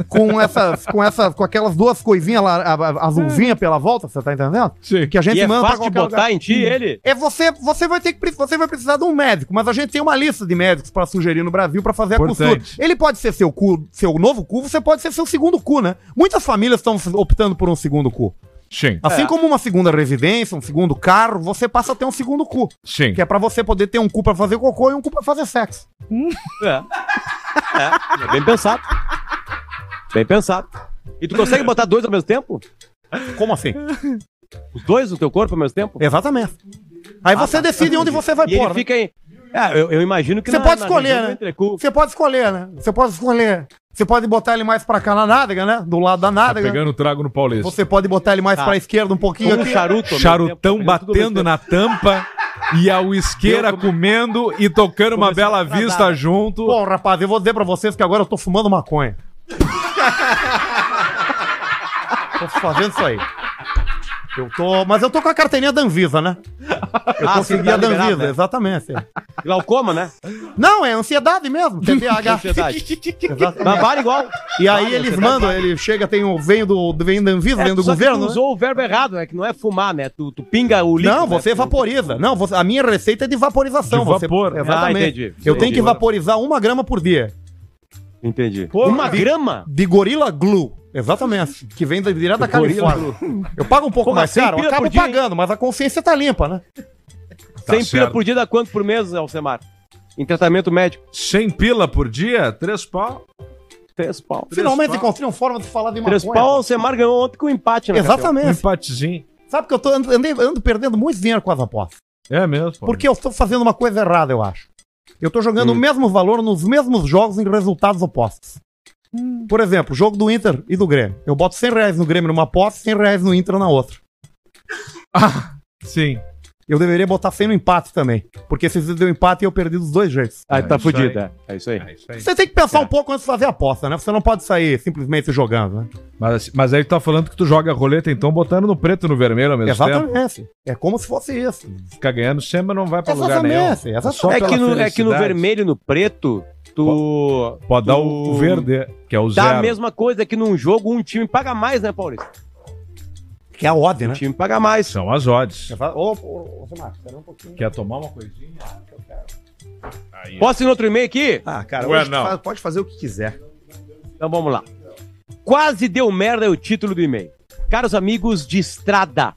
Com essas, com essa, com aquelas duas coisinhas lá, a- a- azulzinha pela volta, você tá entendendo? Sim. Que a gente E é manda fácil de qualquer botar lugar. em ti ele? É você, você vai ter que você vai precisar de um médico, mas a gente tem uma lista de médicos pra sugerir no Brasil pra fazer a Importante. costura. Ele pode ser seu cu, seu novo cu, você pode ser seu segundo cu, né? Muitas famílias estão optando por um segundo cu. Sim. Assim É. como uma segunda residência, um segundo carro, você passa a ter um segundo cu, Sim. que é pra você poder ter um cu pra fazer cocô e um cu pra fazer sexo. É. É, é bem pensado. Bem pensado. E tu consegue botar dois ao mesmo tempo? Como assim? Os dois no teu corpo ao mesmo tempo? Exatamente. Aí você decide onde você vai E pôr. ele né? fica em... É, eu, eu imagino que Você pode escolher, região do né? Entrecu- Você pode escolher, né? Você pode escolher. Você pode botar ele mais pra cá na nádega, né? Do lado da Tá nádega. pegando trago no Paulista. Você pode botar ele mais Tá. pra esquerda um pouquinho um aqui. charuto. ao mesmo tempo, Charutão tá pegando tudo ao mesmo batendo na tampa e a uisqueira comendo e tocando uma bela vista junto. Bom, rapaz, eu vou dizer pra vocês que agora eu tô fumando maconha. Tô fazendo isso aí. Eu tô. Mas eu tô com a carteirinha da Anvisa, né? Eu Ah, consegui tá a da liberado, Anvisa, né? exatamente. Glaucoma, né? Não, é ansiedade mesmo, TDAH. Ansiedade. Exatamente. Mas vale igual. E aí Vale, eles ansiedade mandam, vale. ele chega, tem o. Vem do, vem da Anvisa, É, vem do só que governo. tu né? usou o verbo errado, né? Que não é fumar, né? Tu, tu pinga o líquido. Não, né? você Tu- vaporiza. Não, você- a minha receita é de vaporização. De você- vapor. exatamente. Ah, entendi. Eu tenho Entendi. que vaporizar uma grama por dia. Entendi. Pô, Uma de- grama? De Gorilla Glue. Exatamente. Que vem direto da Califórnia. Eu pago um pouco Porra, mais 100 caro, eu acabo dia, pagando, mas a consciência tá limpa, né? Tá 100 pila por dia dá quanto por mês, Alcemar? Em tratamento médico? 100 pila por dia, três pau. Três pau. Finalmente pau. encontrei uma forma de falar de Três maconha. pau, o Alcemar ganhou ontem com empate, né? Um Exatamente. empatezinho. Sabe que eu tô ando, andei- ando perdendo muito dinheiro com as apostas. É mesmo. pô. Porque eu tô fazendo uma coisa errada, eu acho. Eu tô jogando o mesmo valor nos mesmos jogos em resultados opostos. Por exemplo, jogo do Inter e do Grêmio. Eu boto 100 reais no Grêmio numa aposta e 100 reais no Inter na outra. Ah, sim. Eu deveria botar 100 no empate também. Porque se deu empate, eu perdi dos dois jeitos. Aí É tá fudido, aí. é. É isso aí. É isso aí. Você tem que pensar É. um pouco antes de fazer a aposta, né? Você não pode sair simplesmente jogando, né? Mas, mas aí tu tá falando que tu joga roleta, então, botando no preto e no vermelho ao mesmo tempo. Exatamente. É como se fosse isso. Ficar ganhando sempre não vai pra lugar nenhum. Exatamente. exatamente. Só É que, no, é que no vermelho e no preto, tu. Pode dar o, tu- o verde, que é o Dá zero. a mesma coisa que num jogo um time paga mais, né, Paulista? Que é a odd, Um né? time paga mais. São as odds. Exa- Ô, ô, ô, Samar, espera um pouquinho. Quer tomar uma coisinha? Aí. Posso ir no outro e-mail aqui? Ah, cara, Ué, não. faz- pode fazer o que quiser. Então vamos lá. Quase deu merda o título do e-mail. Caros amigos de estrada.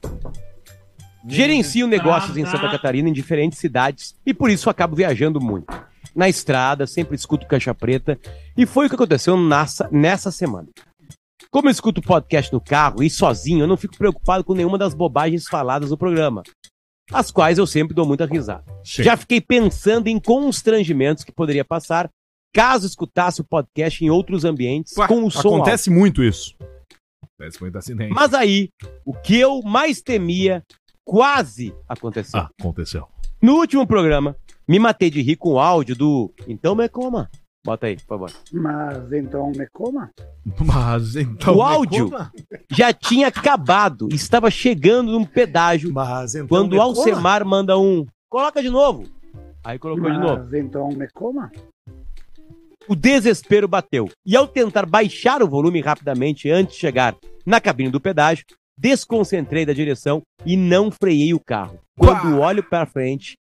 Gerencio negócios em Santa Catarina, em diferentes cidades, e por isso acabo viajando muito. Na estrada, sempre escuto Caixa Preta, e foi o que aconteceu nessa, nessa semana. Como eu escuto podcast no carro e sozinho, eu não fico preocupado com nenhuma das bobagens faladas no programa, as quais eu sempre dou muita risada. Sim. Já fiquei pensando em constrangimentos que poderia passar caso escutasse o podcast em outros ambientes Ué, com o som alto. Acontece muito isso. Acontece muito acidente. Mas aí, o que eu mais temia quase aconteceu. Ah, aconteceu. No último programa, me matei de rir com o áudio do Então me coma. Bota aí, por favor. Mas então me coma. Mas então. O áudio conta. já tinha acabado, estava chegando num pedágio Mas então. quando o coma. Alcemar manda um. Coloca de novo. Aí colocou de novo. Mas então me coma. O desespero bateu. E ao tentar baixar o volume rapidamente antes de chegar na cabine do pedágio, desconcentrei da direção e não freiei o carro. Quando olho para frente,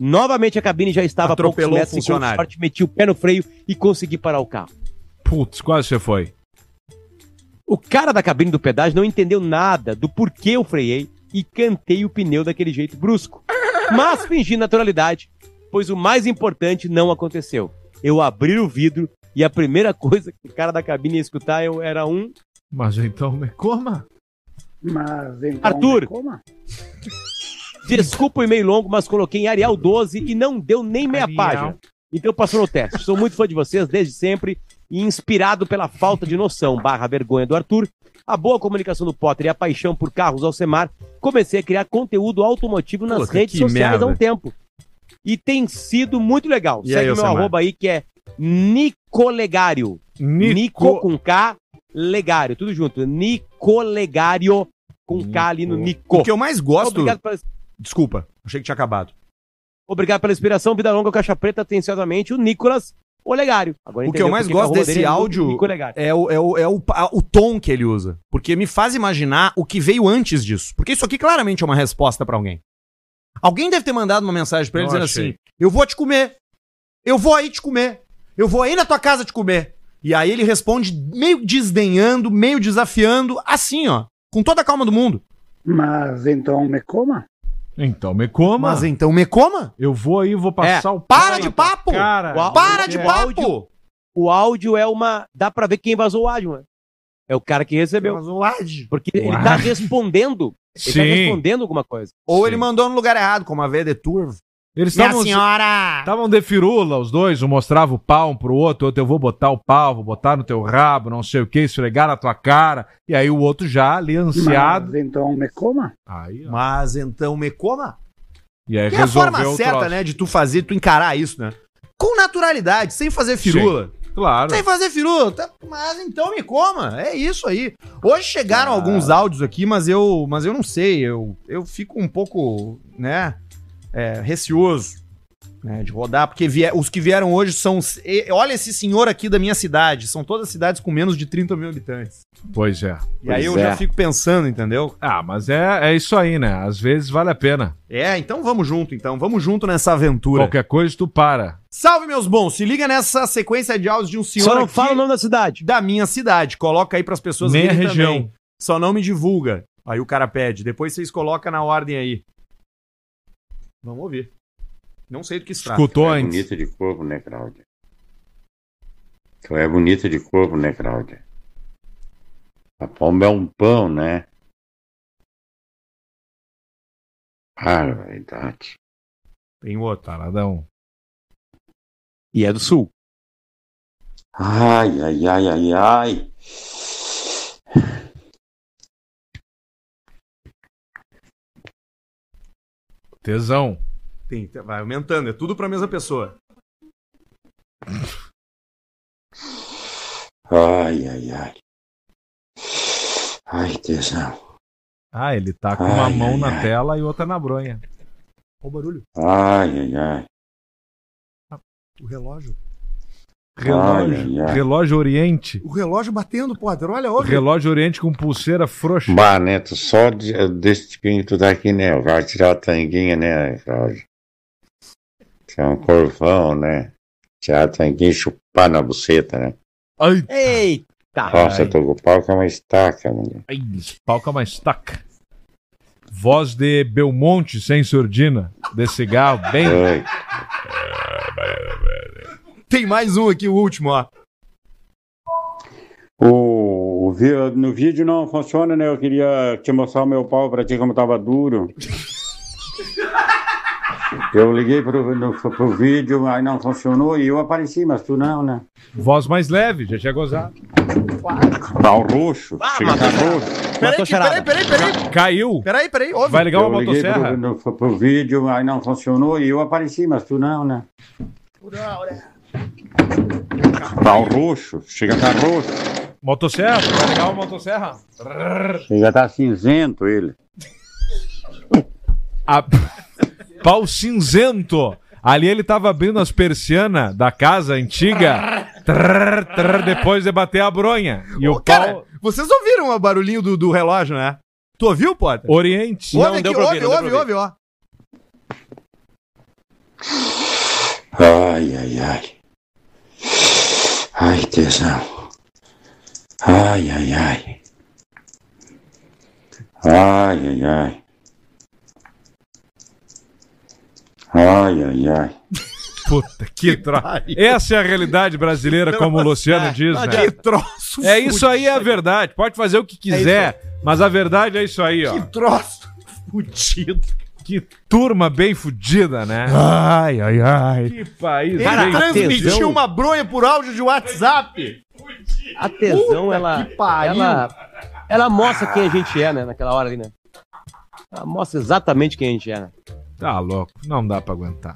novamente a cabine já estava a poucos Atropelou o metros com funcionário. sorte meti o pé no freio e consegui parar o carro. Putz, quase você foi. O cara da cabine do pedágio não entendeu nada do porquê eu freiei e cantei o pneu daquele jeito brusco. Mas fingi naturalidade, pois o mais importante não aconteceu. Eu abri o vidro e a primeira coisa que o cara da cabine ia escutar eu era um Mas então me coma. Mas então Arthur. me coma. Desculpa o e-mail longo, mas coloquei em Arial 12 e não deu nem meia Arial. página. Então passou no teste. Sou muito fã de vocês desde sempre e inspirado pela falta de noção barra vergonha do Arthur, a boa comunicação do Potter e a paixão por carros Alcemar, comecei a criar conteúdo automotivo nas Puta, redes sociais merda. há um tempo. E tem sido muito legal. E Segue aí, o meu Alcemar? arroba aí que é Nicolegário. Nico, com K, Legário. Tudo junto. Nicolegário com K ali no Nico. O que eu mais gosto. Obrigado pela Desculpa, achei que tinha acabado. Obrigado pela inspiração, Vida Longa, Caixa Preta, atenciosamente, o Nicolas Olegário. Agora O que eu mais gosto desse é áudio é o, é, o, é o, a- o tom que ele usa. Porque me faz imaginar o que veio antes disso. Porque isso aqui claramente é uma resposta pra alguém. Alguém deve ter mandado uma mensagem pra ele dizendo achei. assim: Eu vou te comer. Eu vou aí te comer. Eu vou aí na tua casa te comer. E aí ele responde meio desdenhando, meio desafiando, assim, ó. Com toda a calma do mundo. Mas então me coma. Então me coma. Mas então me coma. Eu vou aí, vou passar o Para de papo! Cara, Uau. Para É. de O papo! áudio- O áudio é uma. Dá pra ver quem vazou o áudio, né? É o cara que recebeu. Mas o Lade. Porque ele Uau. tá respondendo. Ele tá Sim. respondendo alguma coisa. Ou Sim. ele mandou no lugar errado, como a V de Turvo. Eles Minha estavam senhora! estavam de firula, os dois. Um mostrava o pau um pro outro, outro eu vou botar o pau, vou botar no teu rabo, não sei o que, esfregar na tua cara. E aí o outro já ali ansiado. Mas então me coma. Aí, ó. Mas então me coma. E aí Que é a forma certa, troço. né, de tu fazer, tu encarar isso, né? Com naturalidade, sem fazer firula. Claro. Sem fazer firula. tá- Mas então me coma. É isso aí. Hoje chegaram Ah. alguns áudios aqui, mas eu, mas eu não sei. Eu, eu fico um pouco, né, é, receoso né, de rodar, porque vie- os que vieram hoje são. e- Olha esse senhor aqui da minha cidade. São todas cidades com menos de 30 mil habitantes. Pois é. E aí eu Pois já é. fico pensando, entendeu? Ah, mas é, é isso aí, né? Às vezes vale a pena. É, então vamos junto, então. Vamos junto nessa aventura. Qualquer coisa tu para. Salve, meus bons! Se liga nessa sequência de áudios de um senhor Só não aqui fala o nome da cidade. da minha cidade. Coloca aí pras pessoas Nem a região. também. Só não me divulga. Aí o cara pede. Depois vocês colocam na ordem aí. Vamos ouvir. Não sei do que se trata. Escutou é antes. bonita de corpo, né, Cláudia? Tu é bonita de corpo, né, Cláudia? A pomba é um pão, né? Barbaridade. Tem outro. Taradão. E é do sul. Ai, ai, ai, ai, ai. Tesão. Tem, vai aumentando. É tudo pra mesma pessoa. Ai, ai, ai. Ai, tesão. Ah, ele tá com uma Ai, mão ai, na ai. tela e outra na bronha. Olha o barulho. Ai, ai, ai. O relógio. Relógio. Ai, ai, ai. Relógio Oriente. O relógio batendo, Potter. Olha, olha. Relógio Oriente com pulseira frouxa. Bah, Neto, só de- desse que tu tá aqui, né? Vai tirar a tanguinha, né, Cláudio? Tu é um corvão, né? Tirar a tanguinha e chupar na buceta, né? Ai, Eita! Nossa, Ai. eu tô com o pau com uma estaca, mulher. ai, palca mais taca. Voz de Belmonte sem surdina. De cigarro, bem. Oi. Tem mais um aqui, o último, ó. O, o no vídeo não funciona, né? Eu queria te mostrar o meu pau pra ti como tava duro. Eu liguei pro, no, pro vídeo, aí não funcionou e eu apareci, mas tu não, né? Voz mais leve, já tinha gozado. Pau roxo, chega tá roxo. Peraí, Matou que- charada. peraí, peraí, peraí. Caiu. Peraí, peraí. Ouve. Vai ligar uma Eu liguei motosserra? pro, no, pro vídeo, aí não funcionou e eu apareci, mas tu não, né? Pau roxo, chega a tá roxo, Motosserra? Vai ligar uma motosserra? chega a tá cinzento ele. A... Pau cinzento. Ali ele tava abrindo as persianas da casa antiga. Trrr, trrr, depois de bater a bronha. E Ô, o cara, pau vocês ouviram o barulhinho do, do relógio, né? Tu ouviu, Potter? Oriente. Ouve Não aqui, deu pra ouve, ouvir, ouve, ouve, pra ó. Ai, ai, ai. Ai, tesão. Ai, ai, ai. Ai, ai, ai. Ai, ai, ai. Puta, que troço. Essa é a realidade brasileira, como o Luciano diz, Que né? troço É isso aí, é a verdade. Pode fazer o que quiser, mas a verdade é isso aí, ó. Que troço fudido. Que turma bem fudida, né? Ai, ai, ai. Que país Ele Cara, transmitiu tesão. uma bronha por áudio de WhatsApp. A tesão, Puta ela, que pariu. ela. Ela mostra quem a gente é, né? Naquela hora ali, né? Ela mostra exatamente quem a gente é, né? Tá louco, não dá pra aguentar.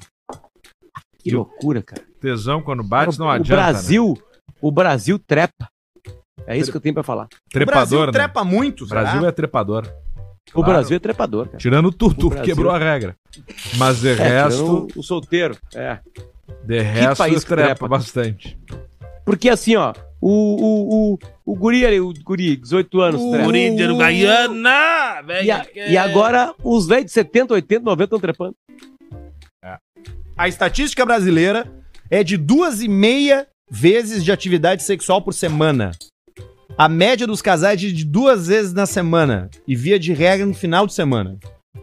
Que loucura, cara. Tesão quando bate não o adianta, né? Brasil, o Brasil trepa. É isso que eu tenho pra falar. O Brasil Trepador, né? trepa muito, O Brasil é trepador. O Claro. Brasil é trepador, cara. Tirando tudo, O Brasil- quebrou a regra. Mas de É, resto, o solteiro. É. de resto país que trepa, trepa, bastante. Porque assim, ó, o, o, o, o guri ali, o guri, 18 anos, trepa. Corinthians, Gaiana, velho. E, a- e agora os velhos de 70, 80, 90 estão trepando. A estatística brasileira é de duas e meia vezes de atividade sexual por semana. A média dos casais é de duas vezes na semana. E via de regra no final de semana.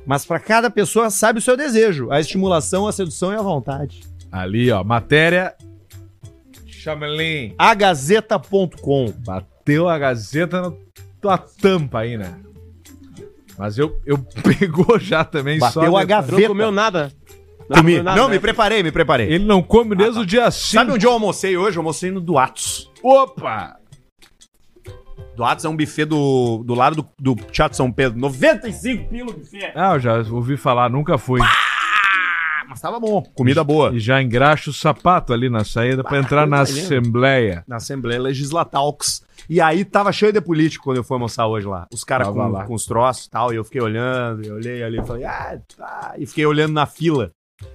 Mas pra cada pessoa sabe o seu desejo, a estimulação, a sedução e a vontade. Ali, ó, matéria. Chamelin. Agazeta.com Bateu a Gazeta na tua tampa aí, né? Mas eu, eu pegou já também Bateu só a gaveta. Não comeu nada. Comi. comeu nada, Não, né? me preparei, me preparei. Ele não come desde o dia 5. Sabe onde eu almocei hoje? Eu almocei no Duatos. Opa! Duatos é um buffet do, do lado do, do Teatro São Pedro. 95 pila o buffet. Ah, eu já ouvi falar, nunca fui. Ah, mas tava bom. Comida boa. E já engraxa o sapato ali na saída pra entrar na coisa linda. Assembleia. Na Assembleia Legislatalks. E aí tava cheio de político quando eu fui almoçar hoje lá. Os caras Tava com, lá. com os troços e tal. E eu fiquei olhando, eu olhei ali e falei, ah, tá. E fiquei olhando na fila.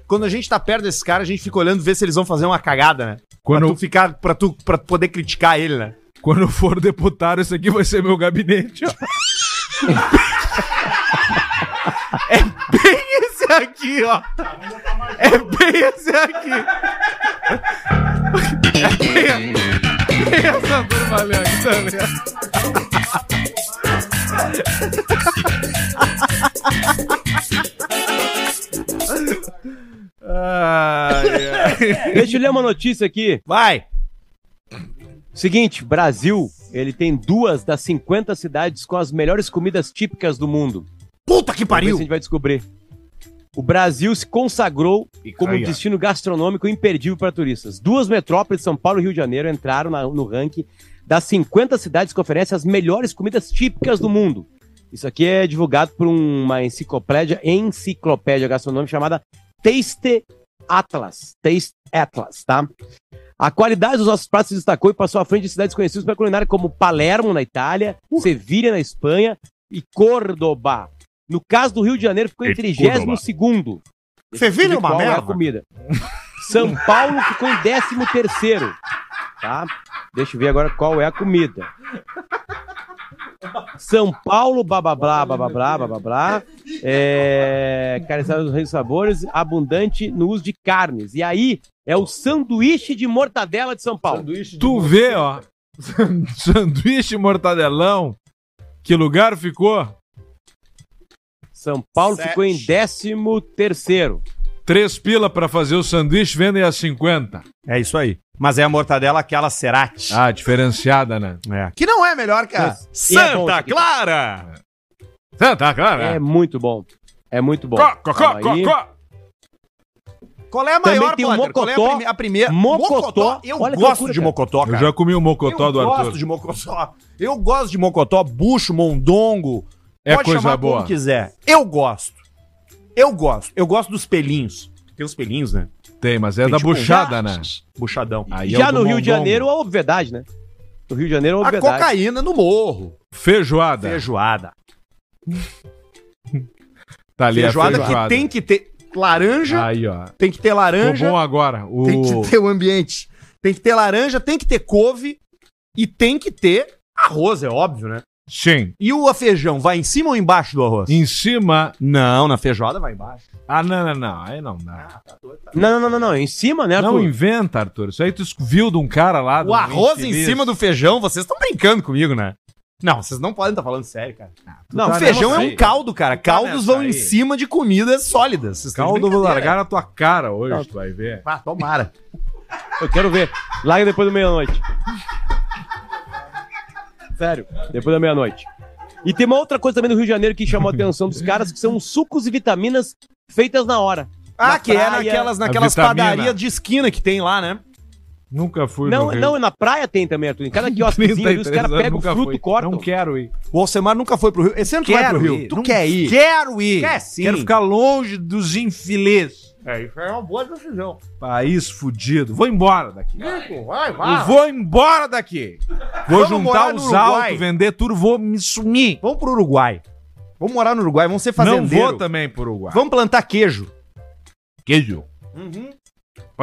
Quando a gente tá perto desses caras, a gente fica olhando ver se eles vão fazer uma cagada, né? Quando, Pra tu ficar, pra tu pra poder criticar ele, né? Quando eu for deputado, esse aqui vai ser meu gabinete. ó. É bem esse aqui, ó. É bem esse aqui. É bem essa turma ó, tá ligado? Ai, ai. Deixa eu ler uma notícia aqui. Vai. Seguinte, Brasil, ele tem duas das 50 cidades com as melhores comidas típicas do mundo. Puta que Vamos ver se a pariu. gente vai descobrir. O Brasil se consagrou como um destino gastronômico imperdível para turistas. Duas metrópoles, São Paulo e Rio de Janeiro, entraram na- no ranking das 50 cidades que oferecem as melhores comidas típicas do mundo. Isso aqui é divulgado por uma enciclopédia, enciclopédia gastronômica chamada Taste Atlas. Taste Atlas, tá? A qualidade dos nossos pratos se destacou e passou à frente de cidades conhecidas pela culinária como Palermo, na Itália, Sevilha, na Espanha e Córdoba. No caso do Rio de Janeiro, ficou em 32º. Sevilha é uma Qual é a merda. comida? São Paulo ficou em 13º, tá? Deixa eu ver agora qual é a comida. São Paulo, babablá, babablá, babablá. É, careçado dos reis sabores, abundante no uso de carnes. E aí é o sanduíche de mortadela de São Paulo. Tu vê, ó. Sanduíche mortadelão. Que lugar ficou? São Paulo Sete. ficou em 13º. Três pila pra fazer o sanduíche, vendem a 50. É isso aí. Mas é a mortadela aquela Cerati. Ah, diferenciada, né? É. Que não é melhor que a Mas- é Santa aqui. Clara. Tá, claro. É muito bom. É muito bom. Có, có, có, Calma aí. Qual é a Também maior, tem o Potter? Qual é a, mocotó. prime- a primeira? Mocotó. Eu Olha gosto loucura, de cara. mocotó, Eu cara. já comi o mocotó eu do gosto Arthur. de mocotó. Eu gosto de mocotó, bucho, mondongo. É Pode coisa chamar boa. como quiser. Eu gosto. Eu gosto. Eu gosto dos pelinhos. Tem os pelinhos, né? Tem, mas é Tem da tipo um- buchada, né? Buchadão. Aí é Já do no Rio de. Janeiro, a obviedade, né? No Rio de Janeiro, a A obviedade. cocaína no morro. Feijoada. Feijoada. Tá ali Feijoada, a feijoada. que tem que ter laranja. Aí, ó. Tem que ter laranja. bom agora. O... Tem que ter o ambiente. Tem que ter laranja, tem que ter couve e tem que ter arroz, é óbvio, né? Sim. E o feijão vai em cima ou embaixo do arroz? Em cima... Não, na feijoada vai embaixo. Ah, não, não, não. Aí não dá. Não, não, não, não. Em cima, né, Não Arthur? inventa, Arthur. Isso aí tu viu de um cara lá... O arroz em cima do feijão, vocês estão brincando comigo, né? Não, vocês não podem estar falando sério, cara. Não, o tá feijão é um caldo, cara. Tá Caldos vão em aí. cima de comidas sólidas. Vocês Caldo eu vou largar na tua cara hoje, tu vai ver. Ah, tomara. Eu quero ver. Larga depois da meia-noite. Sério, depois da meia-noite. E tem uma outra coisa também no Rio de Janeiro que chamou a atenção dos caras, que são sucos e vitaminas feitas na hora. Ah, Na que é praia, naquelas, a naquelas vitamina. padarias de esquina que tem lá, né? Nunca fui Não, no Rio. não, na praia tem também, Arthur. Em cada quiosquezinho os 33 caras pegam o fruto fui. e cortam. Não quero ir. O Alcemar nunca foi pro Rio. Esse ano tu vai Quero pro Rio. ir. Tu Não quer ir? Quero ir. Quer sim. Quero ficar longe dos infeliz. É, isso é uma boa decisão. País fudido. Vou embora daqui. Vai, Eu vou embora daqui. Vou Vamos juntar no os altos, vender tudo, vou me sumir. Vamos pro Uruguai. Vamos morar no Uruguai, vamos ser Não fazendeiro. vou também pro Uruguai. Vamos plantar queijo. Queijo.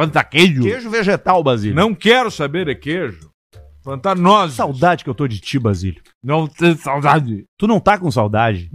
Plantar queijo. Queijo vegetal, Basílio. Não quero saber de queijo. Plantar nozes. Saudade que eu tô de ti, Basílio. Não tenho saudade. Tu não tá com saudade?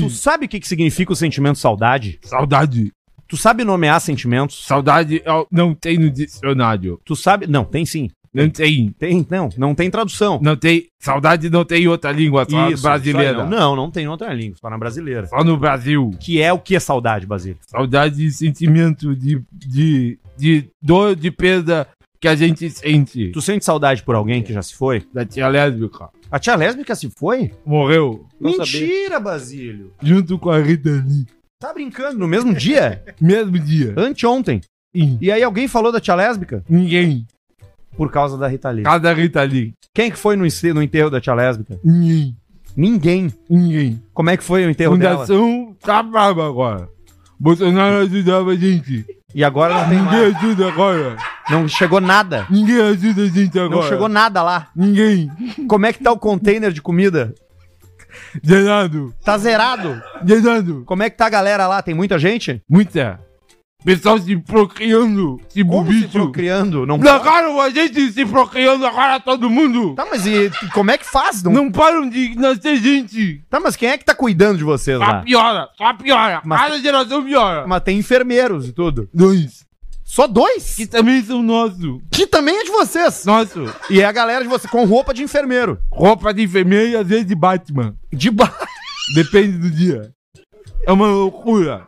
Tu sabe o que, que significa o sentimento saudade? Saudade. Tu sabe nomear sentimentos? Saudade eu não tem no dicionário. Tu sabe. Não, tem sim. Não tem. Tem, não, não tem tradução. Não tem. Saudade não tem em outra língua, só Isso, brasileira. só Não, não, não tem em outra língua, só na brasileira. Só no Brasil. Que é o que é saudade, Basílio? Saudade e sentimento de, de, de dor de perda que a gente sente. Tu sente saudade por alguém que já se foi? Da tia lésbica. A tia lésbica se foi? Morreu Não Mentira, Basílio. junto com a Rita Lee. Tá brincando, no mesmo dia? Mesmo dia. Anteontem. Ih, E aí alguém falou da tia lésbica? Ninguém. Por causa da Rita Lee. Cada Rita ali. Quem que foi no, ence- no enterro da tia lésbica? Ninguém. Ninguém. Ninguém. Como é que foi o enterro dela? Fundação tá brava agora. Bolsonaro ajudava a gente. E agora não tem Ninguém mais. ajuda agora. Não chegou nada. Ninguém ajuda a gente agora. Não chegou nada lá. Ninguém. Como é que tá o container de comida? Zerado. Tá zerado. Zerado. Como é que tá a galera lá? Tem muita gente? Muita. Pessoal se procriando. Se Como se procriando? Não... Largaram a gente se procriando agora todo mundo. Tá, mas e como é que faz? Não... Não param de nascer gente. Tá, mas quem é que tá cuidando de vocês Só lá? piora. Só piora. Mas- Cada geração piora. Mas tem enfermeiros e tudo. Dois. Só dois? Que também são nossos. Que também é de vocês. Nosso. E é a galera de você com roupa de enfermeiro. Roupa de enfermeiro e às vezes de Batman. De ba... Depende do dia. É uma loucura.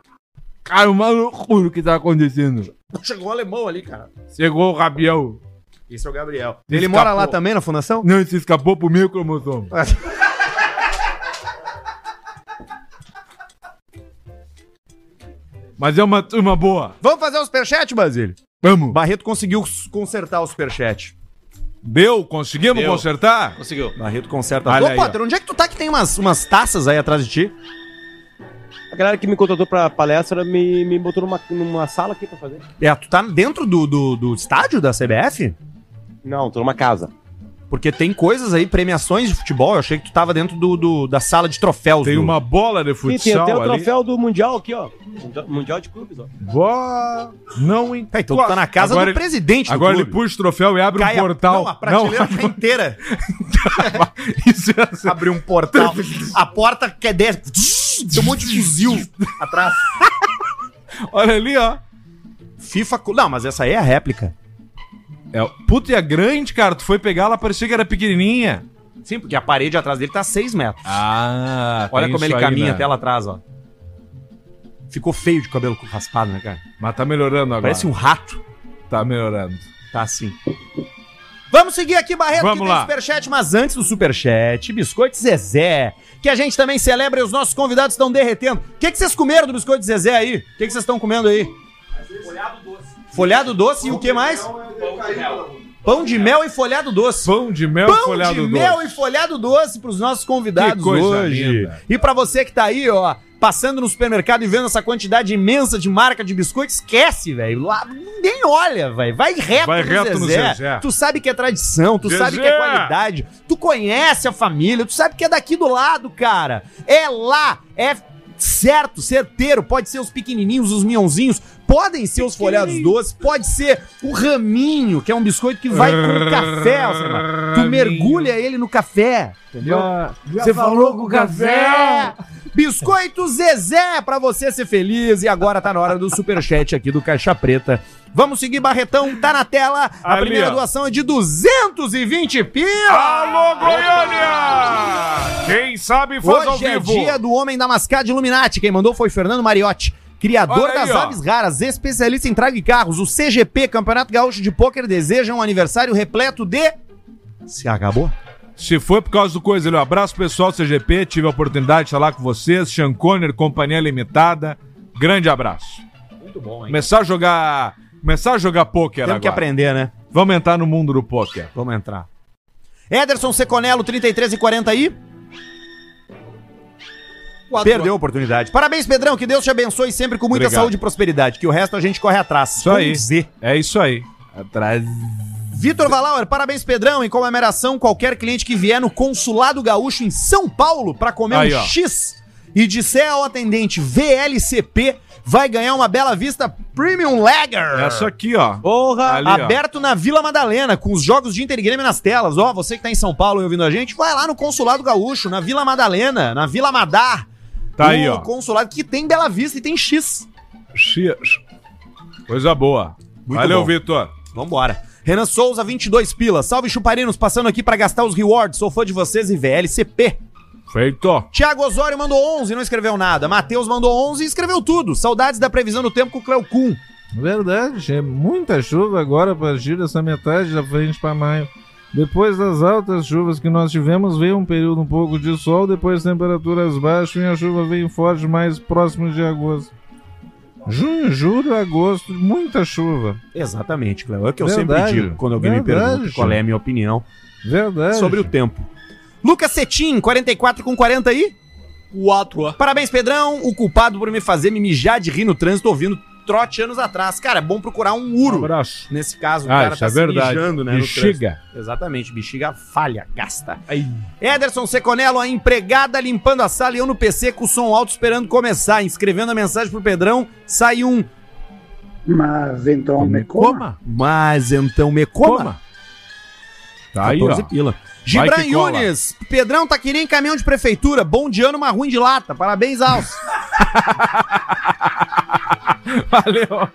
Cara, uma loucura o que tá acontecendo. Chegou o alemão ali, cara. Chegou o Gabriel. Esse é o Gabriel. Ele Escapou. mora lá também na fundação? Não, ele se escapou pro meio cromossomo. Mas é uma turma boa. Vamos fazer o superchat, Basílio? Vamos. Barreto conseguiu consertar o superchat. Deu? Conseguimos Deu. consertar? Conseguiu. Barreto conserta. Olha Ô, aí, Potter, onde é que tu tá que tem umas, umas taças aí atrás de ti? A galera que me contratou pra palestra me, me botou numa, numa sala aqui pra fazer. É, tu tá dentro do, do, do estádio da CBF? Não, tô numa casa. Porque tem coisas aí, premiações de futebol. Eu achei que tu tava dentro do, do- da sala de troféus. Tem do- uma bola de Sim, tem futsal até o ali. troféu do Mundial aqui, ó. Mundial- de clubes, ó. Boa. Não. Tá, então tu tá na casa agora do presidente do Agora ele clube. puxa o troféu e abre Cai um a- portal. Não, a prateleira tá inteira. Isso é assim. Abriu um portal. A porta que é 10. Tem um monte de fuzil atrás. Olha ali, ó. FIFA. Não, mas essa aí é a réplica. É, puta, e é grande, cara. Tu foi pegar, ela parecia que era pequenininha. Sim, porque a parede atrás dele tá 6 metros. Ah, Olha tem como ele aí, caminha né? até lá atrás, ó. Ficou feio de cabelo raspado, né, cara? Mas tá melhorando agora. Parece um rato. Tá melhorando. Tá assim. Vamos seguir aqui, Barreto, Vamos que lá. tem superchat, mas antes do superchat, Biscoito Zezé, que a gente também celebra e os nossos convidados estão derretendo. O que, que vocês comeram do Biscoito Zezé aí? O que, que vocês estão comendo aí? Folhado doce e o que mais? Pão de mel e folhado doce. Pão de mel Pão folhado de doce. mel e folhado doce pros nossos convidados Que coisa hoje. linda. E pra você que tá aí, ó, passando no supermercado e vendo essa quantidade imensa de marca de biscoito, esquece, velho. Lá ninguém olha, velho. Vai reto, Vai reto no Zezé. Tu sabe que é tradição, tu Zezé. sabe que é qualidade, tu conhece a família, tu sabe que é daqui do lado, cara. É lá, é certo, certeiro, pode ser os pequenininhos, os minhãozinhos, podem ser os folhados doces, pode ser o raminho, que é um biscoito que vai com café, Alcemar. Tu mergulha ele no café, entendeu? Você falou com o café? Biscoito Zezé pra você ser feliz. E agora tá na hora do superchat aqui do Caixa Preta. Vamos seguir, Barretão, tá na tela. A Ali, primeira ó. doação é de 220 pila. Alô, Goiânia! Quem sabe faz ao Hoje é vivo. dia do Homem da Mascada Illuminati. Quem mandou foi Fernando Mariotti. Criador aí, das ó. aves raras, especialista em traga e carros, o CGP, Campeonato Gaúcho de Pôquer, deseja um aniversário repleto de... Se acabou? Se foi por causa do coisa ali, um abraço pessoal do CGP, tive a oportunidade de lá com vocês, Sean Conner, Companhia Limitada, grande abraço. Muito bom, hein? Começar a jogar, começar a jogar pôquer Temos agora. que aprender, né? Vamos entrar no mundo do pôquer. Vamos entrar. Ederson Seconello, 33 e 40 aí. Perdeu a oportunidade. Parabéns, Pedrão. Que Deus te abençoe sempre com muita Obrigado. saúde e prosperidade. Que o resto a gente corre atrás. Isso Com aí. Z. É isso aí. Atrás. Vitor Valauer, parabéns, Pedrão. Em comemoração, qualquer cliente que vier no Consulado Gaúcho em São Paulo para comer Aí, um ó. X e disser ao atendente VLCP, vai ganhar uma Bela Vista Premium Lager. Essa aqui, ó. Porra! Ali, ó. Aberto na Vila Madalena, com os jogos de Inter e Grêmio nas telas. Ó, você que tá em São Paulo e ouvindo a gente, vai lá no Consulado Gaúcho, na Vila Madalena, na Vila Madar. Tá aí, ó. consulado que tem Bela Vista e tem X. X. Coisa boa. Muito Valeu, bom. Vitor. Vambora. Renan Souza, 22 pilas. Salve chuparinos, passando aqui pra gastar os rewards. Sou fã de vocês e VLCP. Feito. Tiago Osório mandou 11 e não escreveu nada. Matheus mandou 11 e escreveu tudo. Saudades da previsão do tempo com o Cleo Kuhn. Verdade, é muita chuva agora a partir dessa metade da frente para maio. Depois das altas chuvas que nós tivemos, veio um período um pouco de sol, depois temperaturas baixas e a chuva veio forte mais próximo de agosto. Junho, julho, agosto, muita chuva. Exatamente, Cléo. É o que eu Verdade. sempre digo quando alguém me Verdade, pergunta qual é a minha opinião Verdade. sobre o tempo. Lucas Cetim, 44 com 40 aí. 4. Parabéns, Pedrão. O culpado por me fazer me mijar de rir no trânsito ouvindo trote anos atrás. Cara, é bom procurar um Um uro. abraço. Nesse caso, o Ah, cara isso tá é se verdade. mijando, né, Bexiga. Exatamente, bexiga falha, gasta. Ederson Seconello, a empregada limpando a sala e eu no PC com o som alto esperando começar. Escrevendo a mensagem pro Pedrão, sai um. Mas então me coma. Coma. Mas então me coma. Coma. Tá aí, 14 ó. pila. Gibran. Yunes, Pedrão tá que nem caminhão de prefeitura, bom de ano, mas ruim de lata. Parabéns, Alce. Valeu.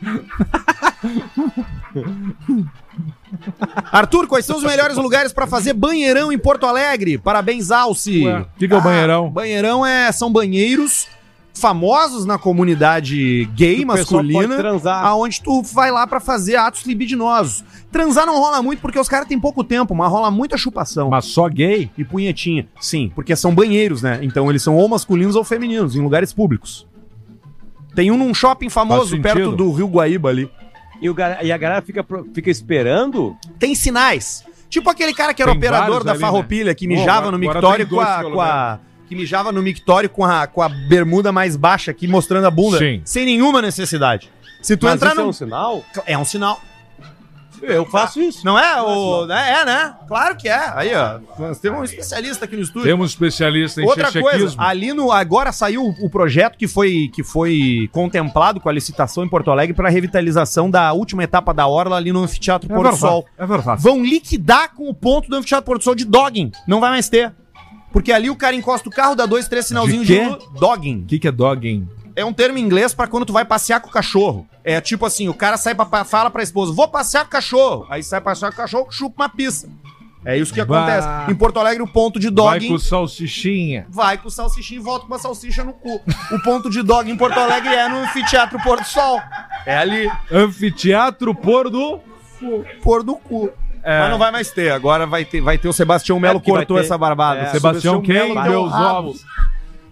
Arthur, quais são os melhores lugares pra fazer banheirão em Porto Alegre? Parabéns, Alce. O que que é o banheirão? Banheirão é, são banheiros famosos na comunidade gay masculina, aonde tu vai lá pra fazer atos libidinosos. Transar não rola muito porque os caras têm pouco tempo, mas rola muita chupação. Mas só gay? E punhetinha. Sim, porque são banheiros, né? Então eles são ou masculinos ou femininos, em lugares públicos. Tem um num shopping famoso perto do Rio Guaíba ali. E, o e a galera fica, fica esperando. Tem sinais. Tipo aquele cara que era Tem operador da ali, farroupilha, que Bom, mijava agora- no mictório com a, com a- Que mijava no mictório com a, com a bermuda mais baixa aqui, mostrando a bunda. Sim. Sem nenhuma necessidade. Se tu Mas entrar isso é no. um sinal? É um sinal. Eu faço isso. Não é? O... É, né? Claro que é. Aí, ó. Nós temos um especialista aqui no estúdio. Temos um especialista em Outra coisa, chechequismo. ali no agora saiu o projeto que foi que foi contemplado com a licitação em Porto Alegre para revitalização da última etapa da orla ali no anfiteatro É Porto verdade, Sol. é verdade. Vão liquidar com o ponto do anfiteatro Porto Sol de dogging. Não vai mais ter. Porque ali o cara encosta o carro, dá dois, três sinalzinhos de, quê? luz. dogging. O que, que é dogging? É um termo em inglês pra quando tu vai passear com o cachorro. É tipo assim, o cara sai pra, fala pra esposa, vou passear com o cachorro. Aí sai passear com o cachorro, chupa uma pista. É isso que Bah. acontece. Em Porto Alegre, o ponto de Vai dogging com salsichinha. vai com o salsichinho e volta com uma salsicha no cu. O ponto de dog em Porto Alegre é no anfiteatro Porto Sol. É ali, Anfiteatro Pôr do... pôr do cu. É. Mas não vai mais ter. Agora vai ter, vai ter o Sebastião Melo porque vai cortou essa barbada. É. Sebastião quem? Melo Meus rabo. ovos.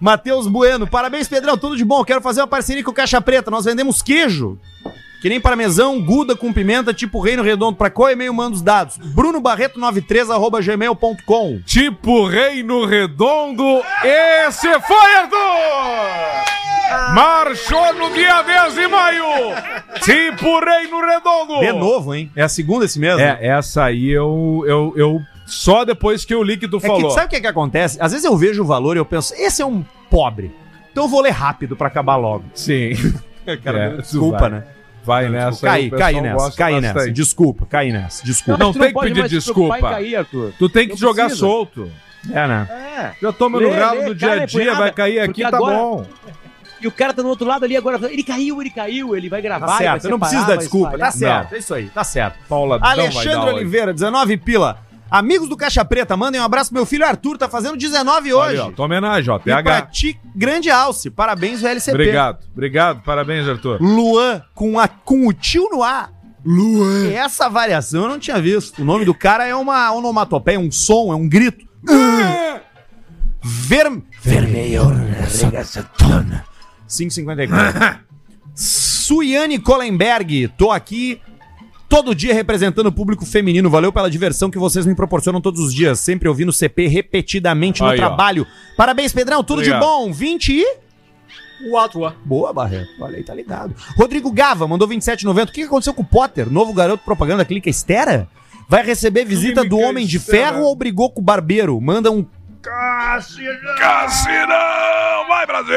Matheus Bueno, parabéns, Pedrão, tudo de bom. Quero fazer uma parceria com o Caixa Preta. Nós vendemos queijo. Que nem parmesão, guda com pimenta, tipo Reino Redondo. Pra qual e-mail manda os dados? brunobarreto93, arroba gmail.com. Tipo Reino Redondo, esse foi Arthur! Marchou no dia 10 de maio! Tipo Reino Redondo! De novo, hein? É a segunda esse mesmo? É, essa aí eu, eu, eu. Só depois que eu li que tu É que, falou. sabe o que, é que acontece? Às vezes eu vejo o valor e eu penso, esse é um pobre. Então eu vou ler rápido pra acabar logo. Sim. Cara, É, desculpa, vai. né? Vai nessa. Caí, o pessoal caí nessa, caí bastante. nessa. Desculpa, caí nessa. Desculpa. Não tu tem que pedir desculpa. cair, Arthur. Tu tem que Não jogar precisa. solto. É, né? É. Já toma no lê, do dia a é dia, vai cair aqui, tá agora- bom. E o cara tá do outro lado ali agora. Ele caiu, ele caiu. Ele vai gravar. Tá vai certo, eu não separar, preciso dar vai desculpa. Tá certo, é isso aí, tá certo. Paula vai Alexandre dar. Oliveira, 19 pila. Amigos do Caixa Preta, mandem um abraço pro meu filho Arthur, tá fazendo 19 Olha, hoje. ó, tua homenagem, ó. E pra PH. ti, grande alce. Parabéns, VLCP. Obrigado, obrigado, parabéns, Arthur. Luan, com, a, com o tio no ar. Luan. Essa variação eu não tinha visto. O nome do cara é uma onomatopeia, um som, é um grito. Ver... Vermelho. 554. Suiane Kolenberg, tô aqui todo dia representando o público feminino. Valeu pela diversão que vocês me proporcionam todos os dias, sempre ouvindo CP repetidamente no Aí, ó. trabalho. Parabéns, Pedrão, tudo Obrigado. de bom. 20 e Boa, Barreto. Olha aí, tá ligado. Rodrigo Gava mandou 27,90. O que que aconteceu com o Potter? Novo garoto propaganda clica Estera? Vai receber visita do Homem de Estera. Ferro ou brigou com o Barbeiro? Manda um Cassinão! Vai, Brasil!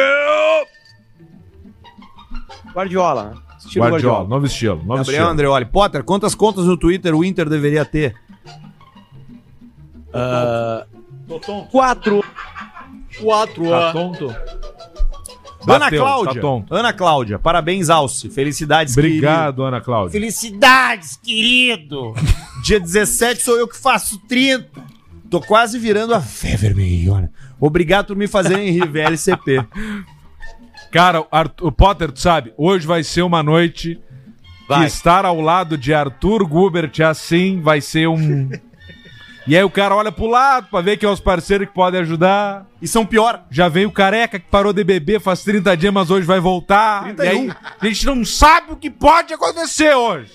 Guardiola. Estilo Guardiola, Guardiola. novo estilo, novo Gabriel estilo. Andreoli. Potter, quantas contas no Twitter o Inter deveria ter? Ah, quatro. Tá tonto? Ana Bateu, Cláudia. Tá tonto. Ana Cláudia. Parabéns, Alce. Felicidades, Obrigado, Ana Cláudia. Felicidades, querido! Dia 17 sou eu que faço 30. Tô quase virando a fé vermelhona. Obrigado por me fazerem rir, VLCP. Cara, o Arthur- Potter, tu sabe, hoje vai ser uma noite que Vai. estar ao lado de Arthur Gubert assim vai ser um. E aí o cara olha pro lado pra ver quem é os parceiros que podem ajudar. E são pior. Já veio o careca que parou de beber faz 30 dias, mas hoje vai voltar. 31. E aí a gente não sabe o que pode acontecer hoje.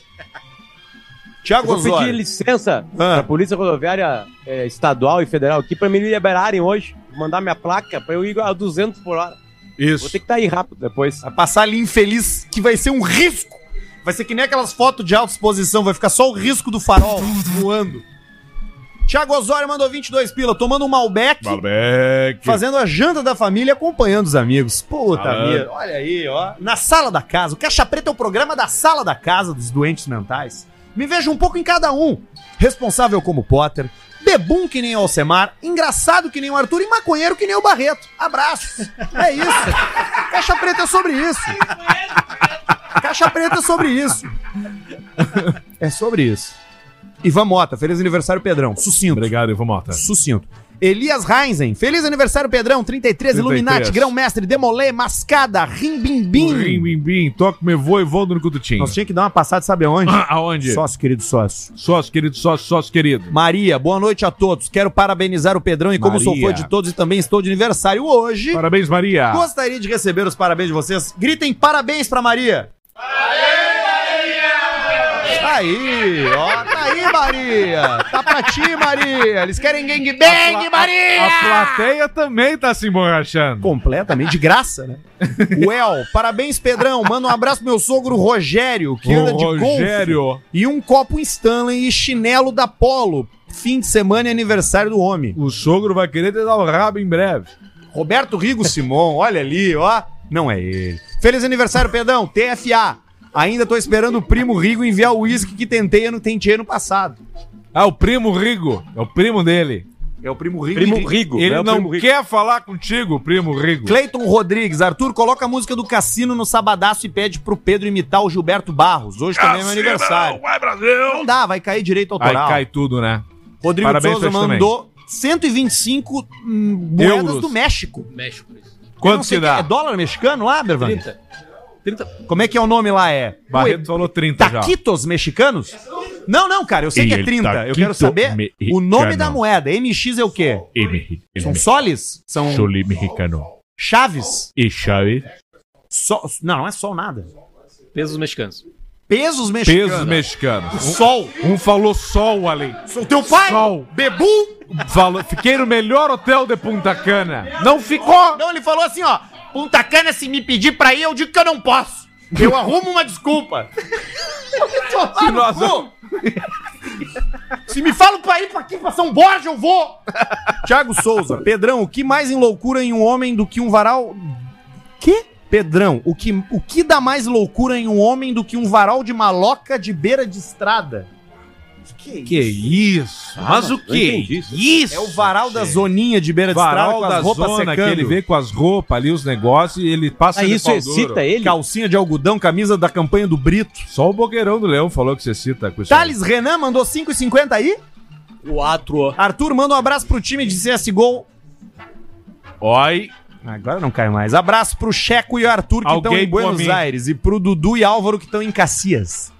Tiago Eu vou pedir licença Ah. pra Polícia Rodoviária eh, Estadual e Federal aqui pra me liberarem hoje, mandar minha placa pra eu ir a 200 por hora. Vou Isso. ter que estar aí rápido depois. Vai passar ali infeliz, que vai ser um risco. Vai ser que nem aquelas fotos de alta exposição, vai ficar só o risco do farol voando. Tiago Osório mandou 22 pila, tomando um Malbec, Malbec. fazendo a janta da família e acompanhando os amigos. Puta vida, olha aí, ó. Na sala da casa. O Caixa Preta é o programa da sala da casa dos doentes mentais. Me vejo um pouco em cada um. Responsável como Potter, bebum que nem o Alcemar, engraçado que nem o Arthur e maconheiro que nem o Barreto. Abraço. É isso. Caixa Preta é sobre isso. Caixa Preta é sobre isso. É sobre isso. Ivan Mota, feliz aniversário, Pedrão. Sucinto. Obrigado, Ivo Mota. Sucinto. Elias Reinzen, feliz aniversário, Pedrão. 33, 33. Illuminati, Grão-Mestre, Demolê, Mascada, Rimbimbim. Rim, bim, bim. Toca me voa e vou no cututinho. Nós tinha que dar uma passada, sabe aonde? Aonde? Sócio, querido sócio. Sócio, querido, sócio, sócio, querido. Maria, boa noite a todos. Quero parabenizar o Pedrão e como sou Maria. fã de todos e também estou de aniversário hoje, Parabéns, Maria. gostaria de receber os parabéns de vocês. Gritem parabéns pra Maria. Tá aí, ó, tá aí, Maria. Tá pra ti, Maria. Eles querem gangbang, Maria. A plateia também tá se emborrachando. Completamente de graça, né? Well, parabéns, Pedrão. Manda um abraço pro meu sogro Rogério, que anda Ô, de golfe. Rogério. E um copo Stanley e chinelo da Polo. Fim de semana e aniversário do homem. O sogro vai querer te dar o rabo em breve. Roberto Rigo Simon, olha ali, ó. Não é ele. Feliz aniversário, Pedrão. TFA. Ainda tô esperando o primo Rigo enviar o uísque que tentei ano, tentei ano passado. Ah, o primo Rigo. É o primo dele. É o primo Rigo. Primo Rigo. Ele né? Não Primo Rigo. quer falar contigo, primo Rigo. Cleiton Rodrigues, Arthur, coloca a música do Cassino no sabadaço e pede pro Pedro imitar o Gilberto Barros. Hoje também é meu aniversário. Vai, Brasil! Não dá, vai cair direito Aí autoral. cai tudo, né? Rodrigo Parabéns Souza mandou 125 hum, moedas Euros. do México. México, isso. Quanto se que- dá? É dólar mexicano lá, Bervan? 30. 30. Como é que é o nome lá? É Barreto falou 30 já. Taquitos mexicanos? Não, não, cara, eu sei que é El 30. Eu quero saber o nome mexicano. da moeda. MX é o quê? M. São soles? São Chuli mexicano. chaves? E chave. Sol- Não, não é sol nada. Pesos mexicanos. Pesos mexicanos. Pesos mexicanos. Sol. Um falou sol ali. O teu pai? Sol. Bebu? Falou, fiquei no melhor hotel de Punta Cana. Não ficou! Não, ele falou assim, ó. Punta Cana, se me pedir pra ir, eu digo que eu não posso. Eu arrumo uma desculpa. Se nós- Se me falam pra ir pra aqui, pra São Borja, eu vou. Thiago Souza. Pedrão, o que mais enloucura em um homem do que um varal... Quê? Pedrão, o que, o que dá mais loucura em um homem do que um varal de maloca de beira de estrada? Que, Que isso? Mas o que? isso. É o varal da zoninha de beira de varal estrada com da as roupas zona secando. que ele vê com as roupas ali, os negócios, e ele passa Ah, de isso excita ele? Calcinha de algodão, camisa da campanha do Brito. Só o boqueirão do leão falou que você cita com isso. Thales Renan mandou 5,50 aí. Quatro. Arthur manda um abraço pro time de CSGO. Oi. Agora não cai mais. Abraço pro Checo e o Arthur que estão em Buenos. Aires. E pro Dudu e Álvaro que estão em Cacias.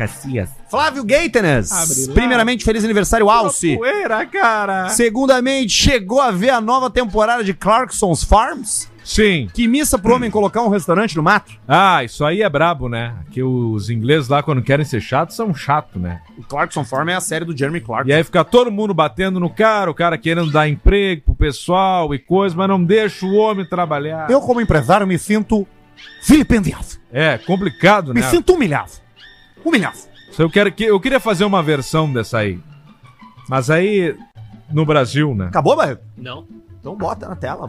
Cacias. Flávio Gaitenes. Primeiramente, feliz aniversário, Alce. Poeira, cara. Segundamente, chegou a ver a nova temporada de Clarkson's Farms? Sim. Que missa pro homem colocar um restaurante no mato? Ah, isso aí é brabo, né? Que os ingleses lá, quando querem ser chatos, são chatos, né? O Clarkson Farm é a série do Jeremy Clarkson. E aí fica todo mundo batendo no cara, o cara querendo dar emprego pro pessoal e coisa, mas não deixa o homem trabalhar. Eu, como empresário, me sinto vilipendiado. É complicado, Me né? sinto humilhado. Humilhado. Eu, quero que, eu queria fazer uma versão dessa aí. Mas aí, no Brasil, né? Acabou, Barreto? Não. Então bota na tela.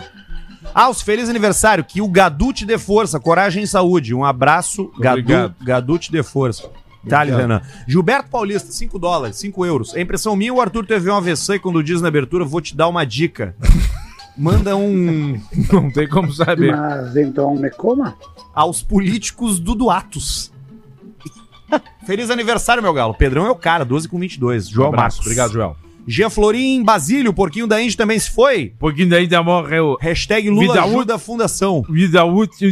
Aos feliz aniversário, que o Gadu te dê força, coragem e saúde. Um abraço, Gadu, Obrigado. Gadu te dê força. Thales Renan. Gilberto Paulista, 5 dólares, 5 euros. É impressão minha, o Arthur teve um AVC e quando diz na abertura, vou te dar uma dica. Manda um Não tem como saber. Mas então me coma. aos políticos do Duatos. Feliz aniversário, meu galo. Pedrão é o cara, 12 com 22. Um João abraço. Marcos. Obrigado, Joel. Gia Florim, Basílio, o porquinho da Indy também se foi. Um pouquinho daí ainda morreu. Hashtag Lula Vida ajuda a fundação. Vida útil,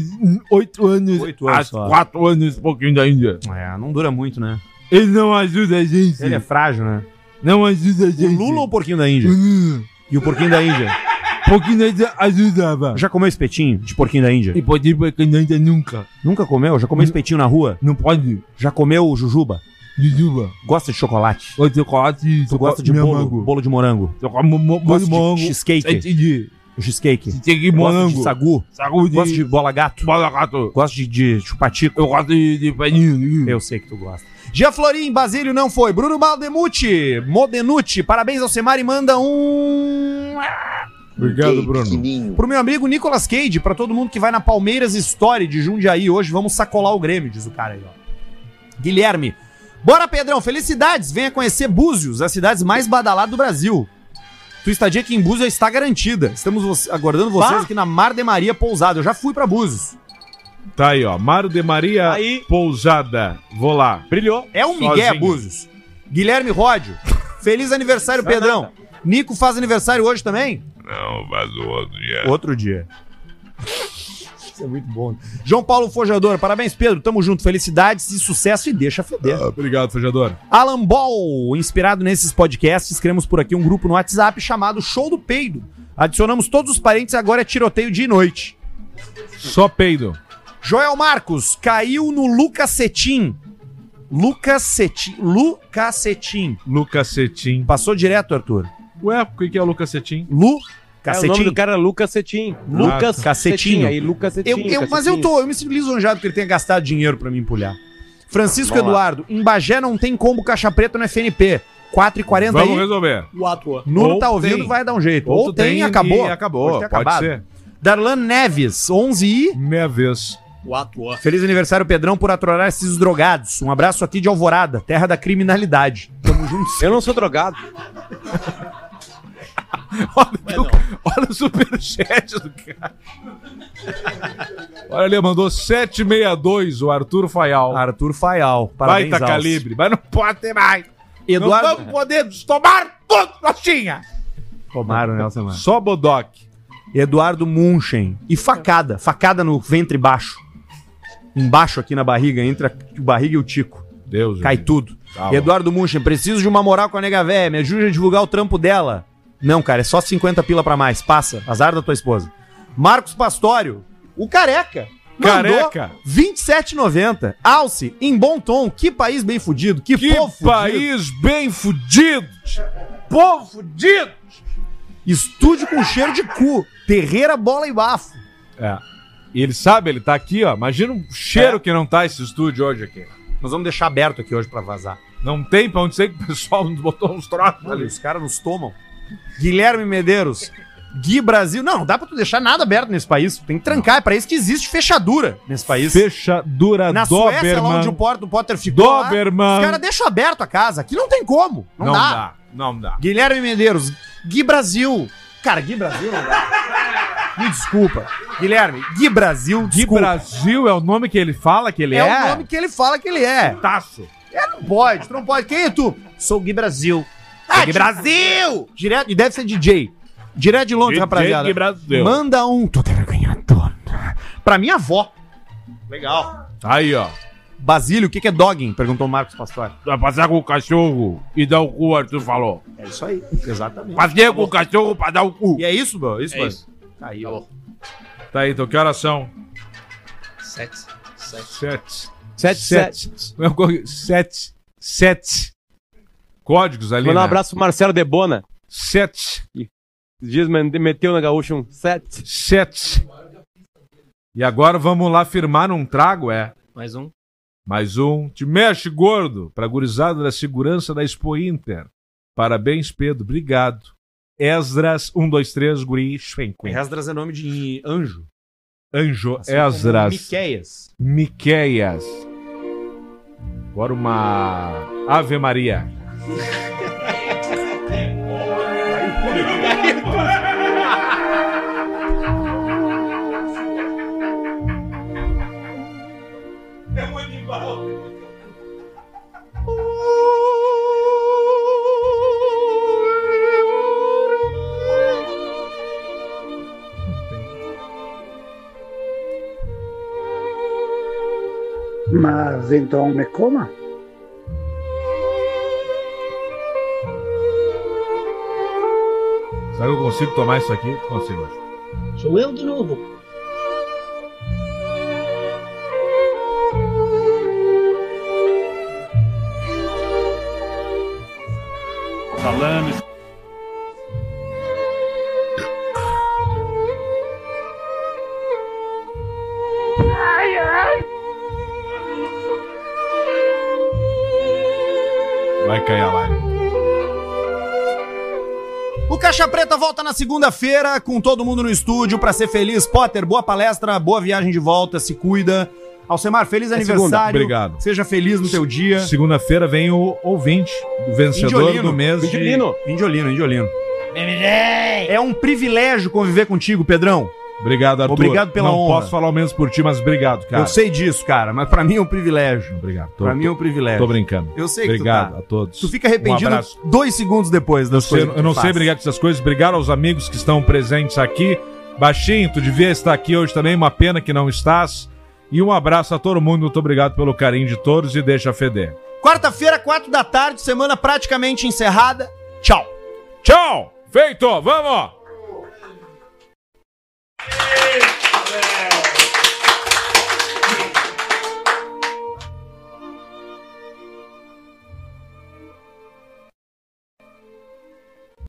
oito anos. Oito anos há só. quatro anos, pouquinho da Índia. É, não dura muito, né? Ele não ajuda a gente. Ele é frágil, né? Não ajuda a O gente. Lula ou o porquinho da Índia? E o porquinho da Índia? Pouquinho ajudava. Já comeu espetinho de porquinho da Índia? E pode ir pra caneta nunca. Nunca comeu? Já comeu espetinho na rua? Não pode. Já comeu jujuba? Jujuba. Gosta de chocolate? Ou chocolate. Tu gosta de bolo? Bolo de morango? Eu como bolo de de morango. cheesecake? Entendi. Cheesecake? Cheesecake morango. de sagu? Saúde. Gosta de bola gato? bola gato. Gosta de, de chupatico? Eu gosto de, de paninho. Eu sei que tu gosta. Gia Florim, Basílio não foi. Bruno Baldemucci, Modenucci, parabéns ao Semar e manda um. Obrigado, Bruno. Pro meu amigo Nicolas Cage, pra todo mundo que vai na Palmeiras Story de Jundiaí hoje, vamos sacolar o Grêmio, diz o cara aí, ó. Guilherme. Bora, Pedrão, felicidades! Venha conhecer Búzios, as cidades mais badaladas do Brasil. Tua estadia aqui em Búzios está garantida. Estamos vo- aguardando vocês Bah. aqui na Mar de Maria Pousada. Eu já fui pra Búzios. Tá aí, ó. Mário de Maria Aí. Pousada. Vou lá. Brilhou. É um Miguel Sozinho. Búzios. Guilherme Ródio. Feliz aniversário, é Pedrão. nada. Nico faz aniversário hoje também? Não, o outro dia. Outro dia. Isso é muito bom. João Paulo Fojador, parabéns, Pedro. Tamo junto. Felicidades e sucesso e deixa feder. Obrigado, Fejador. Alan Ball, inspirado nesses podcasts, criamos por aqui um grupo no WhatsApp chamado Show do Peido. Adicionamos todos os parentes e agora é tiroteio dia e noite. Só peido. Joel Marcos, caiu no Lucas Cetim. Lucas Cetim. Lucas Cetim. Lucas Cetim. Passou direto, Arthur. Ué, o que é o Lucas Cetim? Lu É, o nome do cara é Lucas Cetim. Lucas Cacetinho. Cetim. Aí, Lucas Cetim. Eu, eu- mas eu Cacetinho. tô, eu me sinto lisonjeado que ele tenha gastado dinheiro pra me empulhar. Francisco Vamos lá. Eduardo, em Bagé não tem combo caixa preta no FNP. 4,40 Vamos aí. resolver. O ator. Nuno Ou tá ouvindo, tem. vai dar um jeito. Ou Ou, tem, tem acabou. e acabou, pode ser. Darlan Neves, 11 e... Vez. O. Feliz aniversário, Pedrão, por atorar esses drogados. Um abraço aqui de Alvorada, terra da criminalidade. Tamo juntos. Eu não sou drogado. Olha, o- olha o superchat do cara. Olha ali, mandou 762 o Arthur Faial. Arthur Faial, parabéns, Baita calibre, mas não pode ter mais. Eduardo... Não vamos poder tomar tudo que nós tinha. Tomaram, Nelson, mano. Só Bodoc. Eduardo Munchen. E facada. Facada no ventre baixo. Embaixo aqui na barriga, entre a barriga e o tico. Deus. Cai gente. tudo. Tá. Eduardo Munchen, preciso de uma moral com a nega véia. Me ajude a divulgar o trampo dela. Não, cara, é só 50 pila pra mais. Passa. Azar da tua esposa. Marcos Pastório. O careca. Careca. 27,90. Alce, em bom tom. Que país bem fudido. Que, Que povo fudido. país bem fudido. Povo fudido. Estúdio com cheiro de cu. Terreira, bola e bafo. É. E ele sabe, ele tá aqui, ó. Imagina o cheiro que não tá esse estúdio hoje aqui. Nós vamos deixar aberto aqui hoje pra vazar. Não tem pra onde ser que o pessoal nos botou uns troços Olha, ali. os caras nos tomam. Guilherme Medeiros. Gui Brasil. Não, não dá pra tu deixar nada aberto nesse país. Tem que trancar. É pra isso que existe fechadura nesse país. Fechadura Na Suécia, lá Doberman. onde o Potter, o Potter ficou, lá, Doberman. os caras deixam aberto a casa. Aqui não tem como. Não, Não dá. dá, não dá. Guilherme Medeiros. Gui Brasil. Cara, Gui Brasil não dá. Me desculpa. Guilherme, Gui Brasil, Gui desculpa. Brasil é o nome que ele fala que ele é? é, o nome que ele fala que ele é. Taço. É, não pode, tu não pode. Quem é tu? Sou o Gui Brasil. Ah, Gui Brasil! Direto, e deve ser DJ. Direto de Londres, DJ rapaziada. Gui Brasil. Manda um. Tô envergonhado. Pra minha avó. Legal. Aí, ó. Basílio, o que, que é dogging? Perguntou o Marcos Pastor. Vai passar com o cachorro e dar o cu, Arthur falou. É isso aí. Exatamente. Passei com o cachorro pra dar o cu. E é isso, meu? Isso, É mano? isso. Tá aí, ó. Tá aí, então que horas são? Sete. Sete. Sete. Sete, sete. Sete. Sete. Códigos ali, Mandar um né? abraço pro Marcelo Debona. Sete. Dias me- meteu na gaúcha um sete. Sete. E agora vamos lá firmar num trago, é. Mais um. Mais um. Te mexe, gordo, pra gurizada da segurança da Expo Inter. Parabéns, Pedro. Obrigado. Esdras, um, dois, três, guri, Schwenquen. Esdras é nome de anjo. Anjo Assim Esdras. Miqueias. Miqueias. Agora uma Ave Maria. Mas então me coma. Será que eu consigo tomar isso aqui? Consigo. Sou eu de novo. Volta na segunda-feira com todo mundo no estúdio pra ser feliz. Potter, boa palestra, boa viagem de volta, se cuida. Alcemar, feliz aniversário. segunda, obrigado. Seja feliz no teu dia. Segunda-feira vem o ouvinte, o vencedor Indiolino. do mês de... Indiolino. Indiolino, Indiolino. É um privilégio conviver contigo, Pedrão. Obrigado, Arthur. Obrigado pela Não honra. posso falar o menos por ti, mas obrigado, cara. Eu sei disso, cara, mas pra mim é um privilégio. Obrigado. Tô, Pra mim é um privilégio. tô brincando. Eu sei que Obrigado tu tá. a todos. Tu fica arrependido Um dois segundos depois das Eu, coisas. que eu não sei brigar com essas coisas. Obrigado aos amigos que estão presentes aqui. Baixinho, tu devia estar aqui hoje também. Uma pena que não estás. E um abraço a todo mundo. Muito obrigado pelo carinho de todos e deixa feder. Quarta-feira, quatro da tarde, semana praticamente encerrada. Tchau. Tchau! Feito! Vamos!